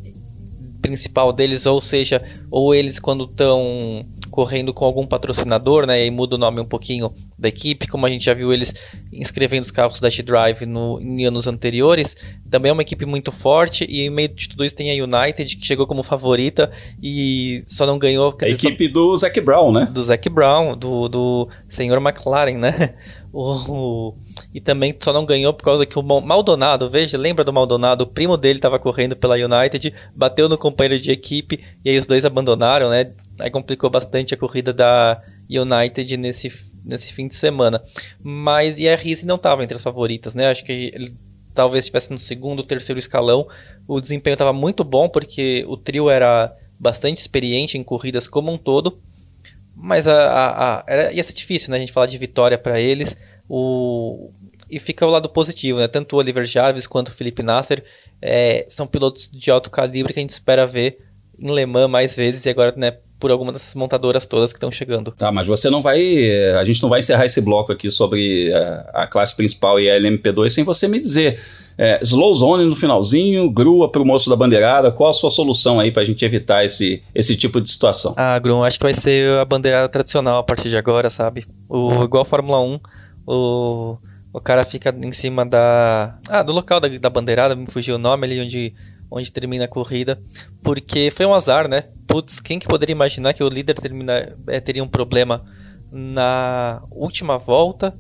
principal deles, ou seja, ou eles quando estão correndo com algum patrocinador, né? E muda o nome um pouquinho da equipe, como a gente já viu eles inscrevendo os carros da G-Drive em anos anteriores. Também é uma equipe muito forte e em meio de tudo isso tem a United, que chegou como favorita e só não ganhou... A equipe só... do Zac Brown, né? Do Zac Brown, do, do senhor McLaren, né? O, e também só não ganhou por causa que o Maldonado, veja, lembra do Maldonado? O primo dele estava correndo pela United, bateu no companheiro de equipe e aí os dois abandonaram, né? Aí complicou bastante a corrida da United nesse, nesse fim de semana. Mas e a Rise não estava entre as favoritas, né? Acho que ele talvez estivesse no segundo, terceiro escalão. O desempenho estava muito bom porque o trio era bastante experiente em corridas como um todo. Mas a, a, a, era, ia ser difícil, né? A gente falar de vitória para eles. O, e fica o lado positivo, né? Tanto o Oliver Jarvis quanto o Felipe Nasser é, são pilotos de alto calibre que a gente espera ver em Le Mans mais vezes e agora, né, por alguma dessas montadoras todas que estão chegando. Tá, mas você não vai. A gente não vai encerrar esse bloco aqui sobre a, a classe principal e a LMP2 sem você me dizer. É, slow zone no finalzinho, grua para o moço da bandeirada. Qual a sua solução aí para a gente evitar esse, esse tipo de situação? Ah, Grum, acho que vai ser a bandeirada tradicional a partir de agora, sabe? O, igual a Fórmula 1, o, o cara fica em cima da. Ah, do local da, da bandeirada, me fugiu o nome ali onde, onde termina a corrida. Porque foi um azar, né? Putz, quem que poderia imaginar que o líder termina, é, teria um problema na última volta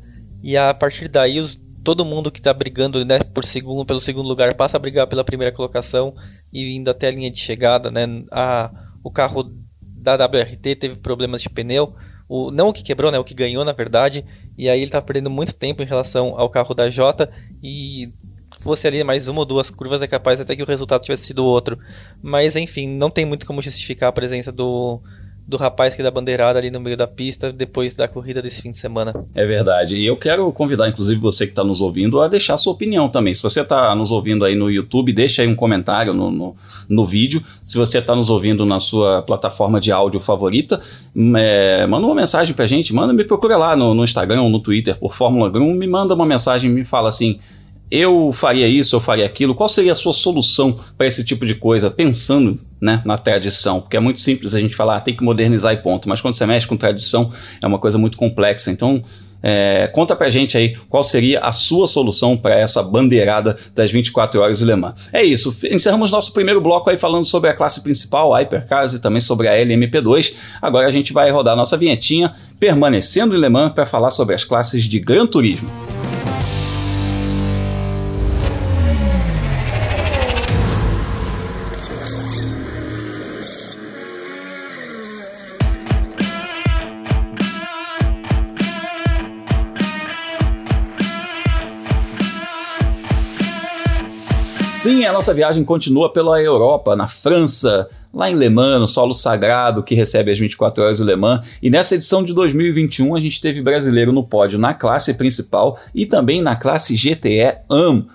e a partir daí os todo mundo que está brigando né, por segundo, pelo segundo lugar passa a brigar pela primeira colocação e indo até a linha de chegada. Né, a, o carro da WRT teve problemas de pneu, o, não o que quebrou, né, o que ganhou na verdade, e aí ele está perdendo muito tempo em relação ao carro da Jota e fosse ali mais uma ou duas curvas é capaz até que o resultado tivesse sido outro. Mas enfim, não tem muito como justificar a presença do do rapaz que dá bandeirada ali no meio da pista depois da corrida desse fim de semana. É verdade. E eu quero convidar, inclusive, você que está nos ouvindo, a deixar sua opinião também. Se você está nos ouvindo aí no YouTube, deixa aí um comentário no, no, no vídeo. Se você está nos ouvindo na sua plataforma de áudio favorita, é, manda uma mensagem pra gente, manda, me procura lá no, no Instagram ou no Twitter por Fórmula Grum, me manda uma mensagem, me fala assim eu faria isso, eu faria aquilo. Qual seria a sua solução para esse tipo de coisa, pensando né, na tradição? Porque é muito simples a gente falar, ah, tem que modernizar e ponto. Mas quando você mexe com tradição, é uma coisa muito complexa. Então, é, conta pra gente aí qual seria a sua solução para essa bandeirada das 24 horas de Le Mans. É isso, encerramos nosso primeiro bloco aí falando sobre a classe principal, a Hypercars e também sobre a LMP2. Agora a gente vai rodar nossa vinhetinha permanecendo em Le Mans para falar sobre as classes de Gran Turismo. Nossa viagem continua pela Europa, na França, lá em Le Mans, no solo sagrado que recebe as 24 horas do Le Mans. E nessa edição de 2021 a gente teve brasileiro no pódio na classe principal e também na classe GTE AM.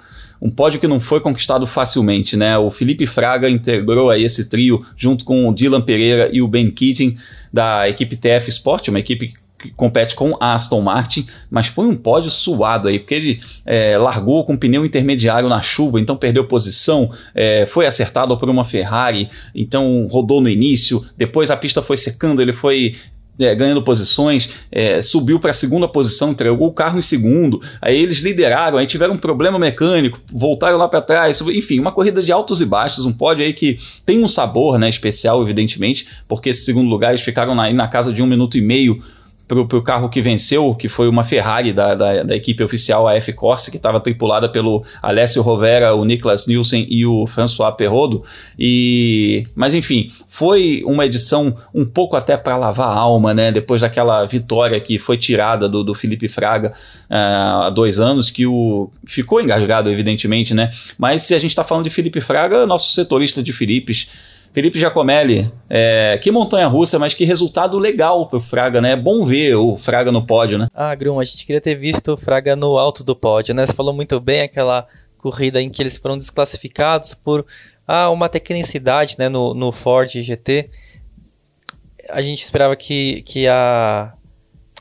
Um pódio que não foi conquistado facilmente, né? O Felipe Fraga integrou aí esse trio junto com o Dylan Pereira e o Ben Keating da equipe TF Sport, uma equipe compete com a Aston Martin, mas foi um pódio suado aí, porque ele é, largou com pneu intermediário na chuva, então perdeu posição, é, foi acertado por uma Ferrari, então rodou no início, depois a pista foi secando, ele foi é, ganhando posições, é, subiu para a segunda posição, entregou o carro em segundo. Aí eles lideraram, aí tiveram um problema mecânico, voltaram lá para trás. Enfim, uma corrida de altos e baixos, um pódio aí que tem um sabor né, especial, evidentemente, porque esse segundo lugar eles ficaram na, na casa de um minuto e meio para o carro que venceu, que foi uma Ferrari da, da, da equipe oficial, a F-Corse, que estava tripulada pelo Alessio Rovera, o Niklas Nielsen e o François Perrodo. E, mas enfim, foi uma edição um pouco até para lavar a alma, né? Depois daquela vitória que foi tirada do, do Felipe Fraga uh, há dois anos, que o ficou engasgado, evidentemente, né? Mas se a gente está falando de Felipe Fraga, nosso setorista de Filipes Felipe Giacomelli, é, que montanha russa, mas que resultado legal pro Fraga, né? É bom ver o Fraga no pódio, né? Ah, Grum, a gente queria ter visto o Fraga no alto do pódio, né? Você falou muito bem aquela corrida em que eles foram desclassificados por ah, uma tecnicidade né, no, no Ford GT. A gente esperava que, que a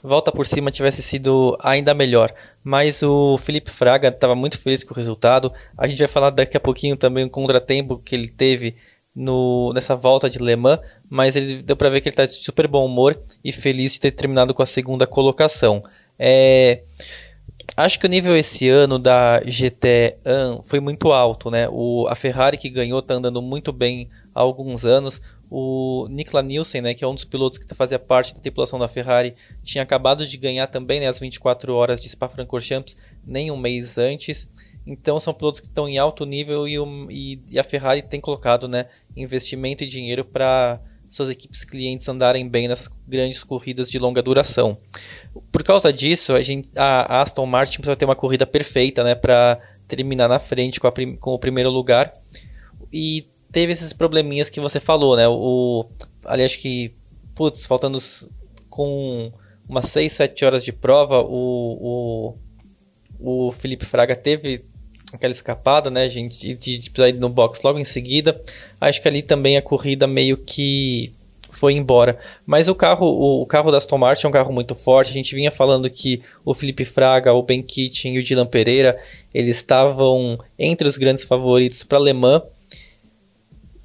volta por cima tivesse sido ainda melhor. Mas o Felipe Fraga estava muito feliz com o resultado. A gente vai falar daqui a pouquinho também o contratempo que ele teve no, nessa volta de Le Mans, mas ele deu para ver que ele está de super bom humor e feliz de ter terminado com a segunda colocação. É, acho que o nível esse ano da GT foi muito alto, né? O, a Ferrari que ganhou está andando muito bem há alguns anos. O Nikla Nielsen, né, que é um dos pilotos que fazia parte da tripulação da Ferrari, tinha acabado de ganhar também né, as 24 horas de Spa-Francorchamps nem um mês antes. Então são pilotos que estão em alto nível e, e, e, a Ferrari tem colocado né, investimento e dinheiro para suas equipes clientes andarem bem nessas grandes corridas de longa duração. Por causa disso, a, gente, a Aston Martin precisa ter uma corrida perfeita né, para terminar na frente com, prim, com, o primeiro lugar. E teve esses probleminhas que você falou, né? O, ali acho que, putz, faltando com umas 6, 7 horas de prova, o, o, o Felipe Fraga teve aquela escapada, né, gente, de, precisar ir no box logo em seguida. Acho que ali também a corrida meio que foi embora. Mas o carro, o, o, carro da Aston Martin é um carro muito forte. A gente vinha falando que o Felipe Fraga, o Ben Kitchen e o Dylan Pereira, eles estavam entre os grandes favoritos para Le Mans.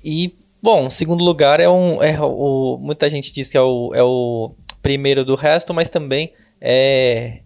E, bom, segundo lugar é um. É o, muita gente diz que é o, é o primeiro do resto, mas também é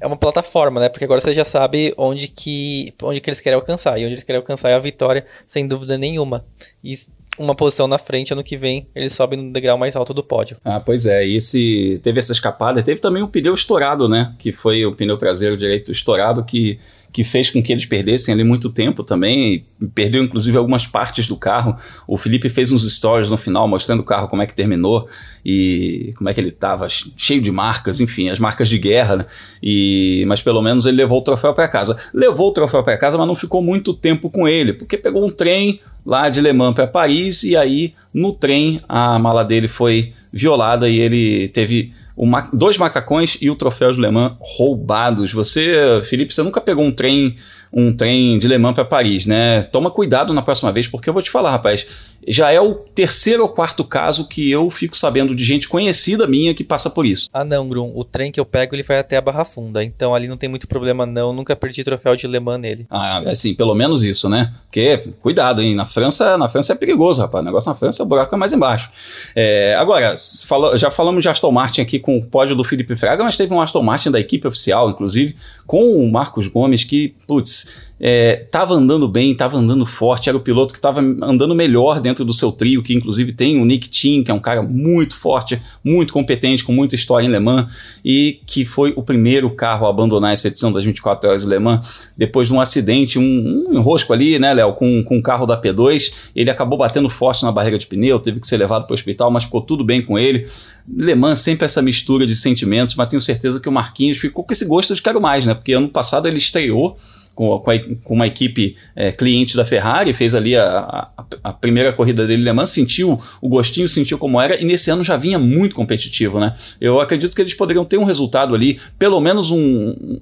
é uma plataforma, né? Porque agora você já sabe onde que, onde que eles querem alcançar. E onde eles querem alcançar é a vitória, sem dúvida nenhuma. E uma posição na frente, ano que vem eles sobem no degrau mais alto do pódio. Ah, pois é. E esse, teve essa escapada. Teve também o um pneu estourado, né? Que foi o pneu traseiro direito estourado, que, que fez com que eles perdessem ali muito tempo também. Perdeu inclusive algumas partes do carro. O Felipe fez uns stories no final mostrando o carro como é que terminou e como é que ele estava, cheio de marcas, enfim, as marcas de guerra, né? E, mas pelo menos ele levou o troféu para casa. Levou o troféu para casa, mas não ficou muito tempo com ele, porque pegou um trem lá de Le Mans para Paris e aí no trem a mala dele foi violada e ele teve uma, dois macacões e o troféu de Le Mans roubados. Você, Felipe, você nunca pegou um trem um trem de Le Mans para Paris, né? Toma cuidado na próxima vez, porque eu vou te falar, rapaz, já é o terceiro ou quarto caso que eu fico sabendo de gente conhecida minha que passa por isso. Ah, não, Grum. O trem que eu pego, ele vai até a Barra Funda. Então ali não tem muito problema, não. Nunca perdi troféu de Le Mans nele. Ah, é assim, pelo menos isso, né? Porque, cuidado, hein? Na França, na França é perigoso, rapaz. O negócio na França, o buraco é mais embaixo. É, agora, fala, já falamos de Aston Martin aqui com o pódio do Felipe Fraga, mas teve um Aston Martin da equipe oficial, inclusive, com o Marcos Gomes, que, putz é, andando bem, estava andando forte, era o piloto que estava andando melhor dentro do seu trio, que inclusive tem o Nick Tim, que é um cara muito forte, muito competente, com muita história em Le Mans, e que foi o primeiro carro a abandonar essa edição das 24 horas de Le Mans, depois de um acidente, um, um enrosco ali, né, Léo, com, com o carro da P2, ele acabou batendo forte na barreira de pneu, teve que ser levado para o hospital, mas ficou tudo bem com ele. Le Mans sempre essa mistura de sentimentos, mas tenho certeza que o Marquinhos ficou com esse gosto de quero mais, né, porque ano passado ele estreou com, com, a, com uma equipe é, cliente da Ferrari, fez ali a, a, a, primeira corrida dele Le Mans, sentiu o gostinho, sentiu como era, e nesse ano já vinha muito competitivo, né? Eu acredito que eles poderiam ter um resultado ali, pelo menos um,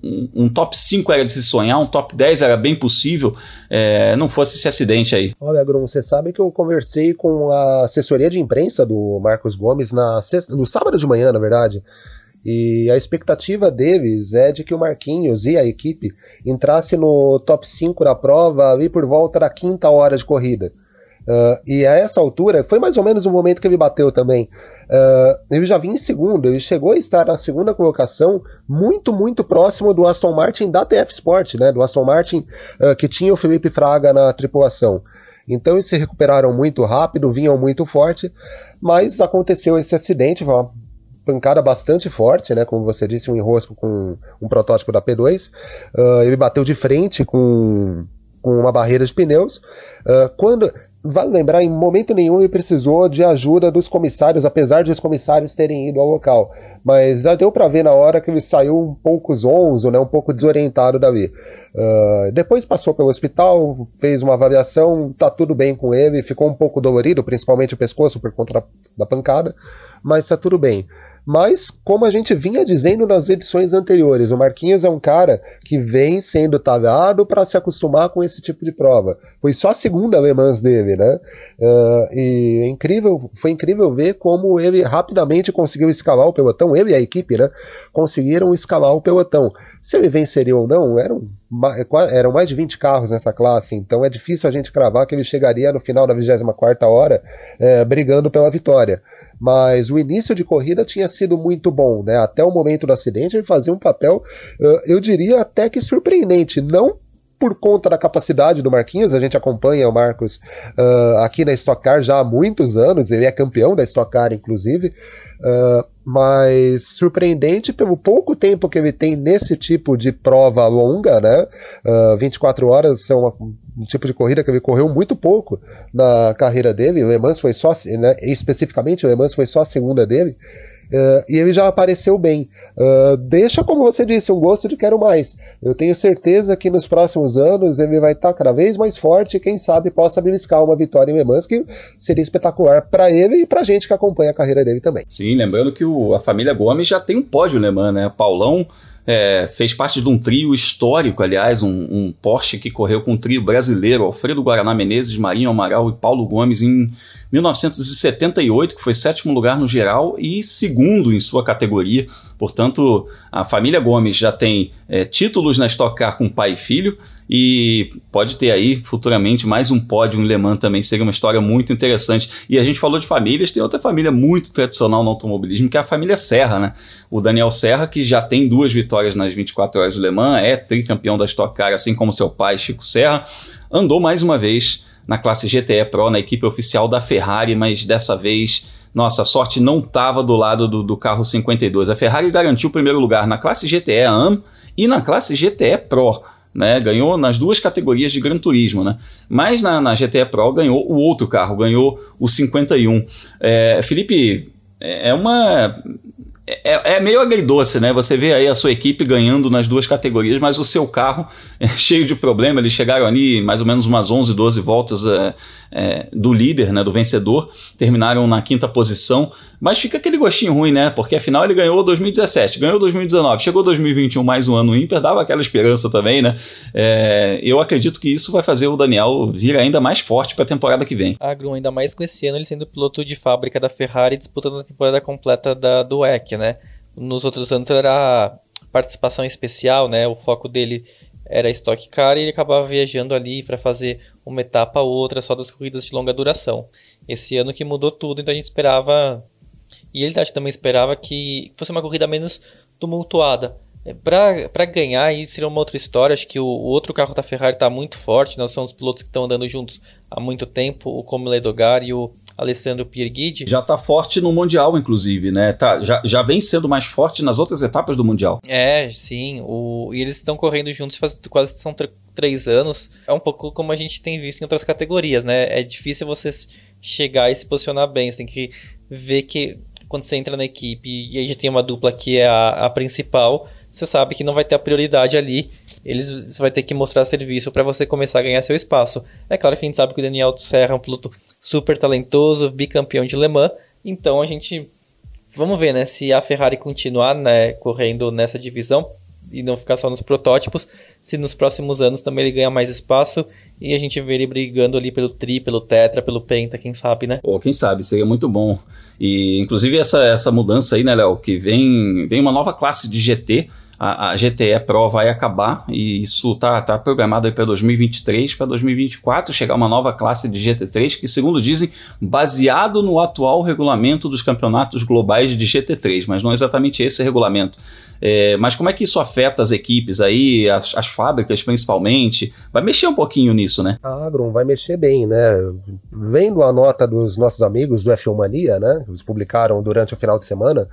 um, um top 5 era de se sonhar, um top 10 era bem possível, é, não fosse esse acidente aí. Olha, Bruno, você sabe que eu conversei com a assessoria de imprensa do Marcos Gomes na sexta, no sábado de manhã, na verdade. E a expectativa deles é de que o Marquinhos e a equipe entrasse no top 5 da prova ali por volta da quinta hora de corrida. Uh, e a essa altura, foi mais ou menos o momento que ele bateu também. Uh, ele já vinha em segundo, ele chegou a estar na segunda colocação, muito, muito próximo do Aston Martin da TF Sport, né? Do Aston Martin uh, que tinha o Felipe Fraga na tripulação. Então eles se recuperaram muito rápido, vinham muito forte, mas aconteceu esse acidente, pancada bastante forte, né? Como você disse, um enrosco com um protótipo da P2. Uh, ele bateu de frente com, com uma barreira de pneus. Uh, quando Vale lembrar, em momento nenhum ele precisou de ajuda dos comissários, apesar de os comissários terem ido ao local. Mas já deu para ver na hora que ele saiu um pouco zonzo, né, um pouco desorientado dali. Uh, depois passou pelo hospital, fez uma avaliação, tá tudo bem com ele, ficou um pouco dolorido, principalmente o pescoço por conta da pancada, mas tá tudo bem. Mas, como a gente vinha dizendo nas edições anteriores, o Marquinhos é um cara que vem sendo talhado para se acostumar com esse tipo de prova. Foi só a segunda alemãs dele, né? Uh, e é incrível, foi incrível ver como ele rapidamente conseguiu escalar o pelotão, ele e a equipe, né? Conseguiram escalar o pelotão. Se ele venceria ou não, era um eram mais de 20 carros nessa classe, então é difícil a gente cravar que ele chegaria no final da 24 hora é, brigando pela vitória. Mas o início de corrida tinha sido muito bom, né? Até o momento do acidente ele fazia um papel, eu diria até que surpreendente, não por conta da capacidade do Marquinhos, a gente acompanha o Marcos uh, aqui na Stock Car já há muitos anos, ele é campeão da Stock Car, inclusive, uh, mas surpreendente pelo pouco tempo que ele tem nesse tipo de prova longa, né? Uh, 24 horas são uma, um tipo de corrida que ele correu muito pouco na carreira dele, o Le Mans foi só, né, especificamente o Le Mans foi só a segunda dele, Uh, e ele já apareceu bem. Uh, deixa, como você disse, um gosto de quero mais. Eu tenho certeza que nos próximos anos ele vai estar cada vez mais forte e quem sabe possa beliscar uma vitória em Le Mans, que seria espetacular para ele e para gente que acompanha a carreira dele também. Sim, lembrando que o, a família Gomes já tem um pódio Le Mans, né? Paulão é, fez parte de um trio histórico, aliás, um, um, Porsche que correu com um trio brasileiro, Alfredo Guaraná Menezes, Marinho Amaral e Paulo Gomes em 1978, que foi sétimo lugar no geral e segundo em sua categoria. Portanto, a família Gomes já tem é, títulos na Stock Car com pai e filho e pode ter aí futuramente mais um pódio em Le Mans também, seria uma história muito interessante. E a gente falou de famílias, tem outra família muito tradicional no automobilismo, que é a família Serra, né? O Daniel Serra, que já tem duas vitórias nas 24 horas de Le Mans, é tricampeão da Stock Car, assim como seu pai, Chico Serra, andou mais uma vez na classe GTE Pro, na equipe oficial da Ferrari, mas dessa vez nossa, a sorte não estava do lado do, do, carro 52. A Ferrari garantiu o primeiro lugar na classe GTE AM e na classe GTE Pro. né? Ganhou nas duas categorias de Gran Turismo, né? Mas na, na GTE Pro ganhou o outro carro, ganhou o 51. É, Felipe, é uma é, é, meio agridoce, né? Você vê aí a sua equipe ganhando nas duas categorias, mas o seu carro é cheio de problema. Eles chegaram ali mais ou menos umas 11, 12 voltas é, é, do líder, né, do vencedor, terminaram na quinta posição, mas fica aquele gostinho ruim, né? Porque afinal ele ganhou 2017, ganhou 2019, chegou 2021 mais um ano ímpar, dava aquela esperança também, né? É, eu acredito que isso vai fazer o Daniel vir ainda mais forte para a temporada que vem. Ah, Grum, ainda mais com esse ano ele sendo piloto de fábrica da Ferrari disputando a temporada completa da, do WEC, né? Nos outros anos era participação especial, né? O foco dele era Stock Car e ele acabava viajando ali para fazer uma etapa ou outra só das corridas de longa duração. Esse ano que mudou tudo, então a gente esperava e ele também esperava que fosse uma corrida menos tumultuada. É, para ganhar, aí seria uma outra história. Acho que o, o outro carro da Ferrari está muito forte. Nós somos pilotos que estão andando juntos há muito tempo, o Como Ledogar e o Alessandro Pierguidi. Já está forte no Mundial, inclusive, né? Tá, já, já vem sendo mais forte nas outras etapas do Mundial. É, sim. O, e eles estão correndo juntos faz quase são três anos. É um pouco como a gente tem visto em outras categorias, né? É difícil você chegar e se posicionar bem. Você tem que ver que quando você entra na equipe e aí já tem uma dupla que é a, a principal, você sabe que não vai ter a prioridade ali. Eles, você vai ter que mostrar serviço para você começar a ganhar seu espaço. É claro que a gente sabe que o Daniel Serra é um piloto super talentoso, bicampeão de Le Mans. Então a gente. Vamos ver, né? Se a Ferrari continuar né, correndo nessa divisão, e não ficar só nos protótipos, se nos próximos anos também ele ganha mais espaço e a gente vê ele brigando ali pelo tri, pelo tetra, pelo penta, quem sabe, né? Ou quem sabe, seria muito bom. E inclusive essa, essa mudança aí, né, Léo, que vem, vem uma nova classe de GT, a, a, GTE Pro vai acabar e isso tá, tá programado para 2023, para 2024 chegar uma nova classe de GT3 que, segundo dizem, baseado no atual regulamento dos campeonatos globais de GT3, mas não é exatamente esse regulamento. É, mas como é que isso afeta as equipes aí, as, as, fábricas principalmente? Vai mexer um pouquinho nisso, né? Ah, Grum, vai mexer bem, né? Vendo a nota dos nossos amigos do F1 Mania, né? Eles publicaram durante o final de semana.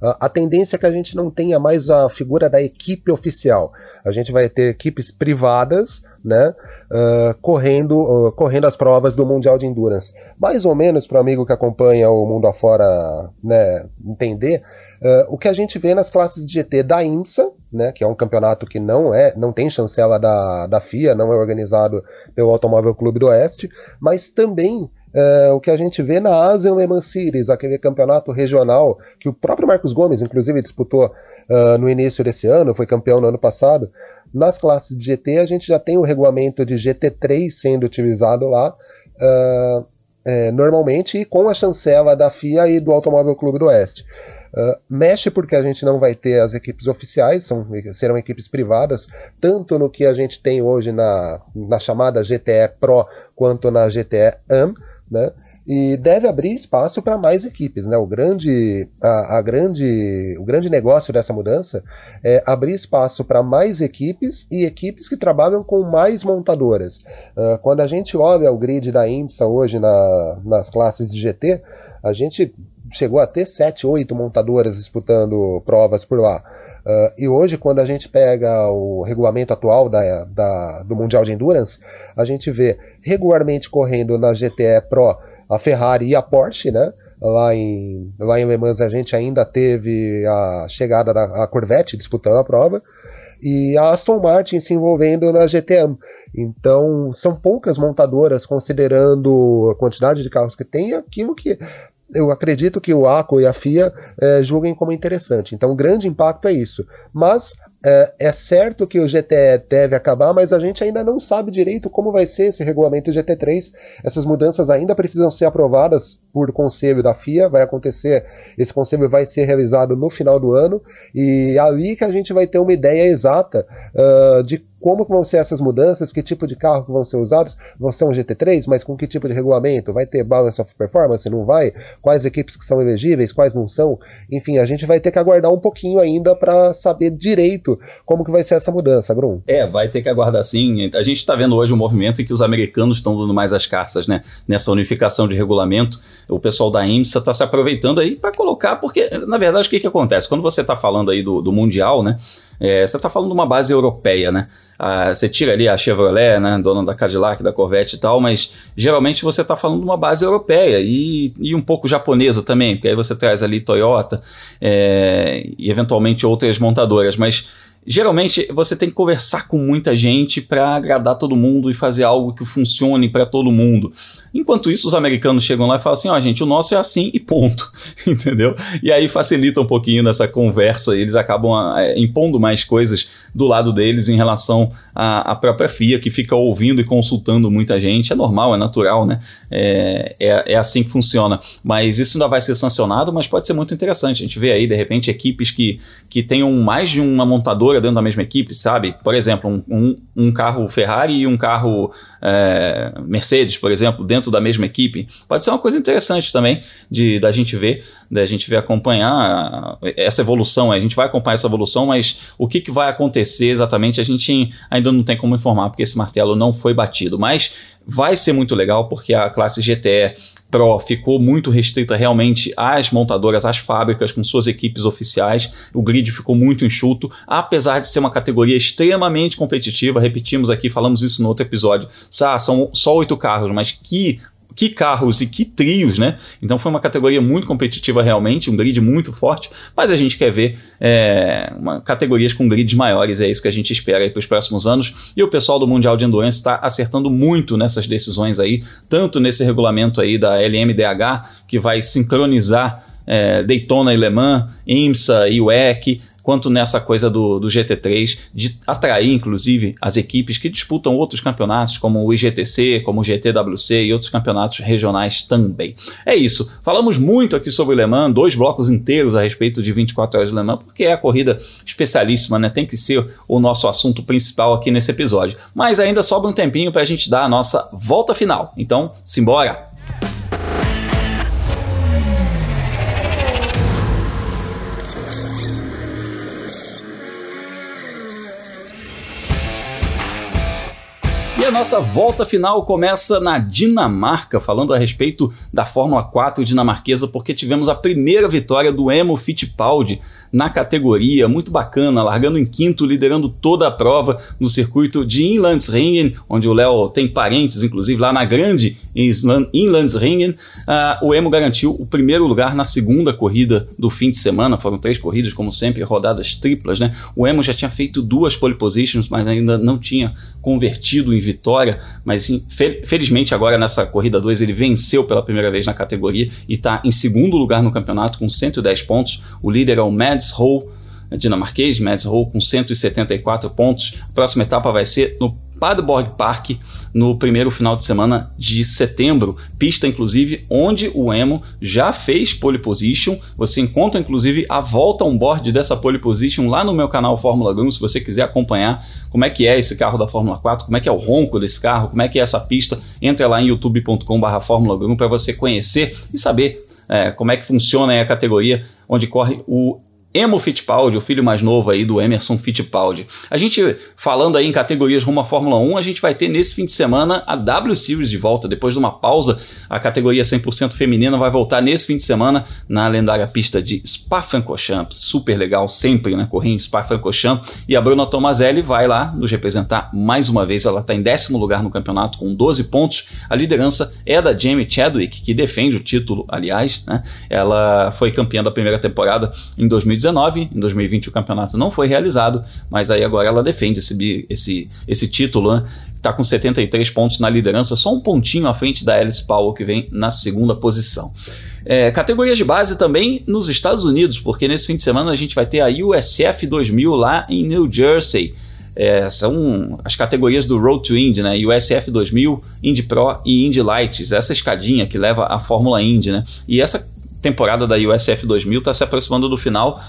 A tendência é que a gente não tenha mais a figura da equipe oficial. A gente vai ter equipes privadas né, uh, correndo, uh, correndo as provas do Mundial de Endurance. Mais ou menos para o amigo que acompanha o mundo afora né, entender, uh, o que a gente vê nas classes de GT da IMSA, né, que é um campeonato que não é, não tem chancela da, da FIA, não é organizado pelo Automóvel Clube do Oeste, mas também é, o que a gente vê na Asian Le Mans Series, aquele campeonato regional que o próprio Marcos Gomes, inclusive, disputou uh, no início desse ano, foi campeão no ano passado. Nas classes de GT, a gente já tem o regulamento de GT3 sendo utilizado lá. Uh, é, normalmente e com a chancela da FIA e do Automóvel Clube do Oeste. Uh, mexe porque a gente não vai ter as equipes oficiais, são, serão equipes privadas, tanto no que a gente tem hoje na, na chamada GTE Pro quanto na GTE AM né? E deve abrir espaço para mais equipes, né? O grande, a, a, grande, o grande negócio dessa mudança é abrir espaço para mais equipes e equipes que trabalham com mais montadoras. Uh, quando a gente olha o grid da IMSA hoje na, nas classes de GT, a gente chegou a ter 7, 8 montadoras disputando provas por lá. Uh, e hoje, quando a gente pega o regulamento atual da, da, do Mundial de Endurance, a gente vê regularmente correndo na GTE Pro a Ferrari e a Porsche, né? Lá em, lá em Le Mans a gente ainda teve a chegada da Corvette disputando a prova e a Aston Martin se envolvendo na GTM. Então, são poucas montadoras considerando a quantidade de carros que tem aquilo que eu acredito que o ACO e a FIA é, julguem como interessante. Então, o grande impacto é isso. Mas é, é, certo que o GTE deve acabar, mas a gente ainda não sabe direito como vai ser esse regulamento GT3. Essas mudanças ainda precisam ser aprovadas por conselho da FIA, vai acontecer, esse conselho vai ser realizado no final do ano, e é ali que a gente vai ter uma ideia exata uh, de como vão ser essas mudanças, que tipo de carro que vão ser usados, vão ser um GT3, mas com que tipo de regulamento, vai ter balance of performance, não vai, quais equipes que são elegíveis, quais não são, enfim, a gente vai ter que aguardar um pouquinho ainda para saber direito como que vai ser essa mudança, Grum. É, vai ter que aguardar sim, a gente está vendo hoje um movimento em que os americanos estão dando mais as cartas, né, nessa unificação de regulamento, o pessoal da IMSA está se aproveitando aí para colocar, porque, na verdade, o que que acontece? Quando você está falando aí do, do Mundial, né, É, você está falando de uma base europeia, né? Ah, você tira ali a Chevrolet, né, dona da Cadillac, da Corvette e tal, mas geralmente você está falando de uma base europeia e, e um pouco japonesa também, porque aí você traz ali Toyota é, e eventualmente outras montadoras, mas geralmente você tem que conversar com muita gente para agradar todo mundo e fazer algo que funcione para todo mundo. Enquanto isso, os americanos chegam lá e falam assim: ó, oh, gente, o nosso é assim e ponto, entendeu? E aí facilita um pouquinho nessa conversa, eles acabam é, impondo mais coisas do lado deles em relação à, à, própria FIA, que fica ouvindo e consultando muita gente. É normal, é natural, né? É, é, é assim que funciona. Mas isso ainda vai ser sancionado, mas pode ser muito interessante. A gente vê aí, de repente, equipes que, que tenham mais de uma montadora dentro da mesma equipe, sabe? Por exemplo, um, um, um carro Ferrari e um carro é, Mercedes, por exemplo, dentro dentro da mesma equipe. Pode ser uma coisa interessante também de da gente ver, da gente ver acompanhar essa evolução. A gente vai acompanhar essa evolução, mas o que, que vai acontecer exatamente a gente ainda não tem como informar, porque esse martelo não foi batido. Mas vai ser muito legal porque a classe GTE Pro ficou muito restrita realmente às montadoras, às fábricas, com suas equipes oficiais. O grid ficou muito enxuto, apesar de ser uma categoria extremamente competitiva. Repetimos aqui, falamos isso no outro episódio. Ah, são só oito carros, mas que que carros e que trios, né? Então foi uma categoria muito competitiva realmente, um grid muito forte, mas a gente quer ver é, uma, categorias com grids maiores, é isso que a gente espera para os próximos anos. E o pessoal do Mundial de Endurance está acertando muito nessas decisões aí, tanto nesse regulamento aí da LMDH, que vai sincronizar é, Daytona e Le Mans, IMSA e WEC, quanto nessa coisa do, do GT3, de atrair inclusive as equipes que disputam outros campeonatos, como o IGTC, como o GTWC e outros campeonatos regionais também. É isso. Falamos muito aqui sobre o Le Mans, dois blocos inteiros a respeito de 24 horas de Le Mans, porque é a corrida especialíssima, né? Tem que ser o nosso assunto principal aqui nesse episódio. Mas ainda sobra um tempinho para a gente dar a nossa volta final. Então, simbora! A nossa volta final começa na Dinamarca, falando a respeito da Fórmula 4 dinamarquesa, porque tivemos a primeira vitória do Emo Fittipaldi na categoria, muito bacana, largando em quinto, liderando toda a prova no circuito de Inlandsringen, onde o Léo tem parentes, inclusive lá na grande Inlandsringen. Uh, o Emo garantiu o primeiro lugar na segunda corrida do fim de semana, foram três corridas, como sempre, rodadas triplas, né? O Emo já tinha feito duas pole positions, mas ainda não tinha convertido em vitória vitória, mas felizmente agora nessa corrida 2 ele venceu pela primeira vez na categoria e está em segundo lugar no campeonato com 110 pontos. O líder é o Mads Hole, dinamarquês, Mads Hole com 174 pontos. A próxima etapa vai ser no Paderborn Park no primeiro final de semana de setembro. Pista, inclusive, onde o Emo já fez pole position. Você encontra, inclusive, a volta on board dessa pole position lá no meu canal Fórmula Grum, se você quiser acompanhar como é que é esse carro da Fórmula 4, como é que é o ronco desse carro, como é que é essa pista. Entra lá em youtube.com.br Fórmula Grum para você conhecer e saber é, como é que funciona a categoria onde corre o Emo Fittipaldi, o filho mais novo aí do Emerson Fittipaldi. A gente, falando aí em categorias rumo à Fórmula 1, a gente vai ter nesse fim de semana a W Series de volta. Depois de uma pausa, a categoria 100% feminina vai voltar nesse fim de semana na lendária pista de Spa-Francorchamps. Super legal, sempre, né? Correr em Spa-Francorchamps. E a Bruna Tomazelli vai lá nos representar mais uma vez. Ela está em décimo lugar no campeonato com 12 pontos. A liderança é da Jamie Chadwick, que defende o título, aliás. Né? Ela foi campeã da primeira temporada em 2019 2019. Em 2020 o campeonato não foi realizado, mas aí agora ela defende esse, esse, esse título, né? Está com 73 pontos na liderança, só um pontinho à frente da Alice Powell, que vem na segunda posição. É, categorias de base também nos Estados Unidos, porque nesse fim de semana a gente vai ter a USF 2000 lá em New Jersey. É, são as categorias do Road to Indy, né? USF 2000, Indy Pro e Indy Lights, essa escadinha que leva à Fórmula Indy, né? E essa temporada da USF 2000 está se aproximando do final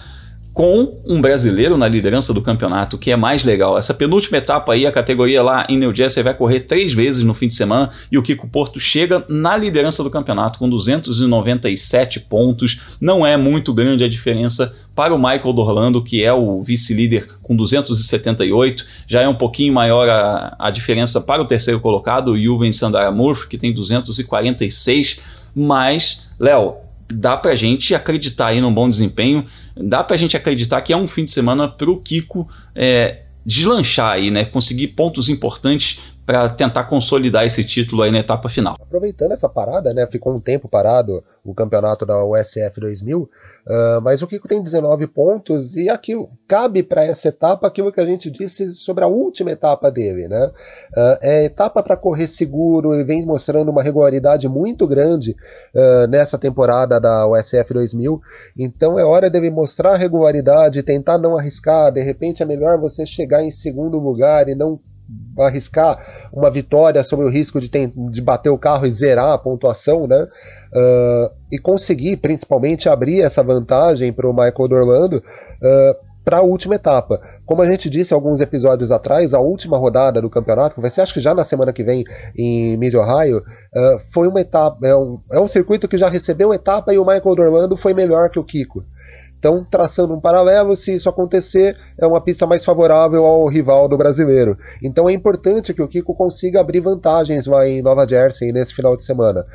com um brasileiro na liderança do campeonato, que é mais legal. Essa penúltima etapa aí, a categoria lá em New Jersey vai correr três vezes no fim de semana e o Kiko Porto chega na liderança do campeonato com 297 pontos. Não é muito grande a diferença para o Michael Dorlando, que é o vice-líder com 278. Já é um pouquinho maior a, a diferença para o terceiro colocado, o Juven Sandara Murphy, que tem 246. Mas, Léo, dá pra gente acreditar aí num bom desempenho, dá pra gente acreditar que é um fim de semana pro Kiko é, deslanchar aí, né? Conseguir pontos importantes para tentar consolidar esse título aí na etapa final. Aproveitando essa parada, né? Ficou um tempo parado o campeonato da USF 2000, uh, mas o Kiko tem 19 pontos e aqui cabe para essa etapa aquilo que a gente disse sobre a última etapa dele, né? Uh, é etapa para correr seguro e vem mostrando uma regularidade muito grande uh, nessa temporada da USF 2000, então é hora dele mostrar regularidade, tentar não arriscar, de repente é melhor você chegar em segundo lugar e não arriscar uma vitória sobre o risco de, ter, de bater o carro e zerar a pontuação, né? Uh, e conseguir, principalmente, abrir essa vantagem para o Michael Dorlando uh, para a última etapa. Como a gente disse alguns episódios atrás, a última rodada do campeonato, que vai ser acho que já na semana que vem em Mid Ohio, uh, foi uma etapa, é um, é um circuito que já recebeu etapa e o Michael Dorlando foi melhor que o Kiko. Então, traçando um paralelo, se isso acontecer, é uma pista mais favorável ao rival do brasileiro. Então é importante que o Kiko consiga abrir vantagens lá em Nova Jersey nesse final de semana.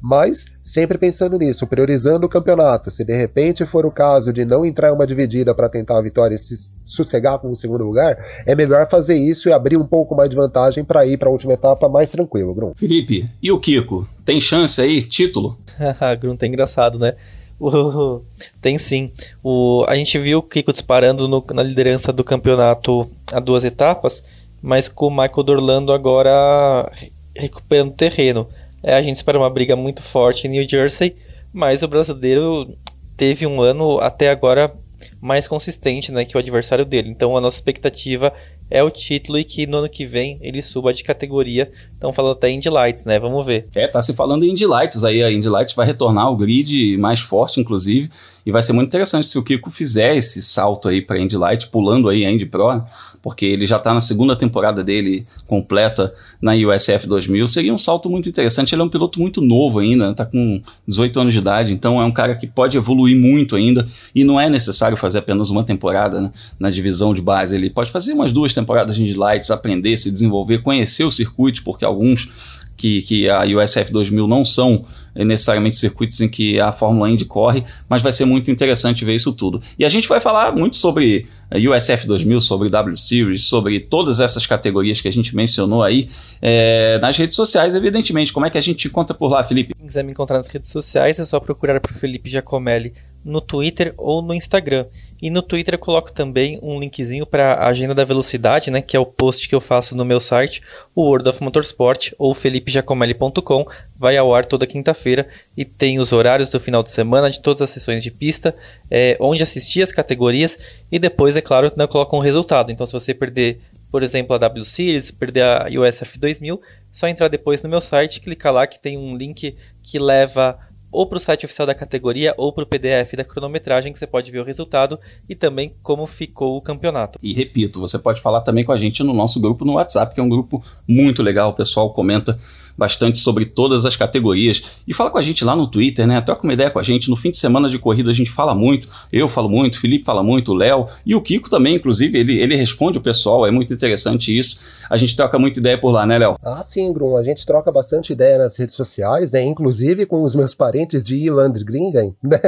Mas sempre pensando nisso, priorizando o campeonato. Se de repente for o caso de não entrar em uma dividida para tentar a vitória e se sossegar com o segundo lugar, é melhor fazer isso e abrir um pouco mais de vantagem para ir para a última etapa mais tranquilo, Grum. Felipe, e o Kiko? Tem chance aí? Título? Grum, tá engraçado, né? Tem sim. O, a gente viu o Kiko disparando no, na liderança do campeonato a duas etapas, mas com o Michael Dorlando agora recuperando terreno. É, a gente espera uma briga muito forte em New Jersey, mas o brasileiro teve um ano até agora mais consistente né, que o adversário dele. Então a nossa expectativa é o título e que no ano que vem ele suba de categoria. Estão falando até Indy Lights, né? Vamos ver. É, tá se falando em Indy Lights aí. A Indy Lights vai retornar ao grid mais forte, inclusive. E vai ser muito interessante se o Kiko fizer esse salto aí para Indy Light, pulando aí a Indy Pro, né? porque ele já está na segunda temporada dele completa na USF 2000. Seria um salto muito interessante. Ele é um piloto muito novo ainda, está com 18 anos de idade, então é um cara que pode evoluir muito ainda e não é necessário fazer apenas uma temporada né, na divisão de base. Ele pode fazer umas duas temporadas de Indy Lights, aprender, se desenvolver, conhecer o circuito, porque alguns que, que a USF 2000 não são necessariamente circuitos em que a Fórmula Indy corre, mas vai ser muito interessante ver isso tudo. E a gente vai falar muito sobre a USF 2000, sobre W Series, sobre todas essas categorias que a gente mencionou aí é, nas redes sociais, evidentemente. Como é que a gente encontra por lá, Felipe? Quem quiser me encontrar nas redes sociais é só procurar por Felipe Giacomelli no Twitter ou no Instagram. E no Twitter eu coloco também um linkzinho para a Agenda da Velocidade, né, que é o post que eu faço no meu site, o World of Motorsport ou felipejacomelli.com. Vai ao ar toda quinta-feira e tem os horários do final de semana de todas as sessões de pista, é, onde assistir as categorias e depois, é claro, né, eu coloco um resultado. Então, se você perder, por exemplo, a W Series, perder a USF 2000, só entrar depois no meu site, clicar lá que tem um link que leva ou para o site oficial da categoria ou para o PDF da cronometragem que você pode ver o resultado e também como ficou o campeonato. E repito, você pode falar também com a gente no nosso grupo no WhatsApp, que é um grupo muito legal, o pessoal comenta bastante sobre todas as categorias. E fala com a gente lá no Twitter, né? Troca uma ideia com a gente. No fim de semana de corrida a gente fala muito. Eu falo muito, o Felipe fala muito, o Léo e o Kiko também, inclusive, ele, ele responde o pessoal. É muito interessante isso. A gente troca muita ideia por lá, né, Léo? Ah, sim, Bruno. A gente troca bastante ideia nas redes sociais, né? inclusive com os meus parentes de Irlandgringen, né?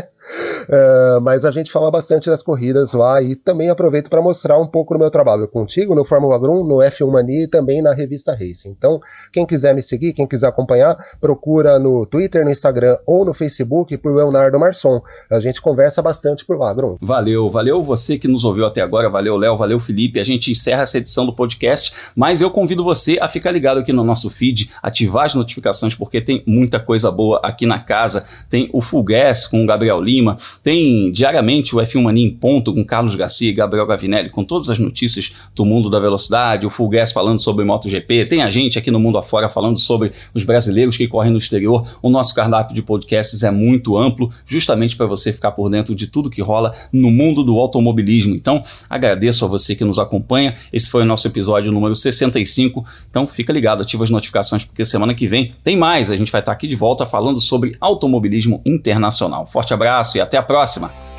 Uh, mas a gente fala bastante das corridas lá e também aproveito para mostrar um pouco do meu trabalho contigo no Fórmula 1, no F1 Mania e também na revista Racing. Então, quem quiser me seguir, quem quiser acompanhar, procura no Twitter, no Instagram ou no Facebook por Leonardo Marçom. A gente conversa bastante por lá, Grum. Valeu, valeu você que nos ouviu até agora, valeu Léo, valeu Felipe. A gente encerra essa edição do podcast, mas eu convido você a ficar ligado aqui no nosso feed, ativar as notificações porque tem muita coisa boa aqui na casa. Tem o Full Gas com o Gabriel Lima, tem diariamente o F1 Mania em ponto com Carlos Garcia e Gabriel Gavinelli com todas as notícias do mundo da velocidade, o Full Gas falando sobre MotoGP, tem a gente aqui no mundo afora falando sobre os brasileiros que correm no exterior. O nosso cardápio de podcasts é muito amplo, justamente para você ficar por dentro de tudo que rola no mundo do automobilismo. Então, agradeço a você que nos acompanha. Esse foi o nosso episódio número 65. Então, fica ligado, ativa as notificações, porque semana que vem tem mais. A gente vai estar aqui de volta falando sobre automobilismo internacional. Forte abraço e até a próxima!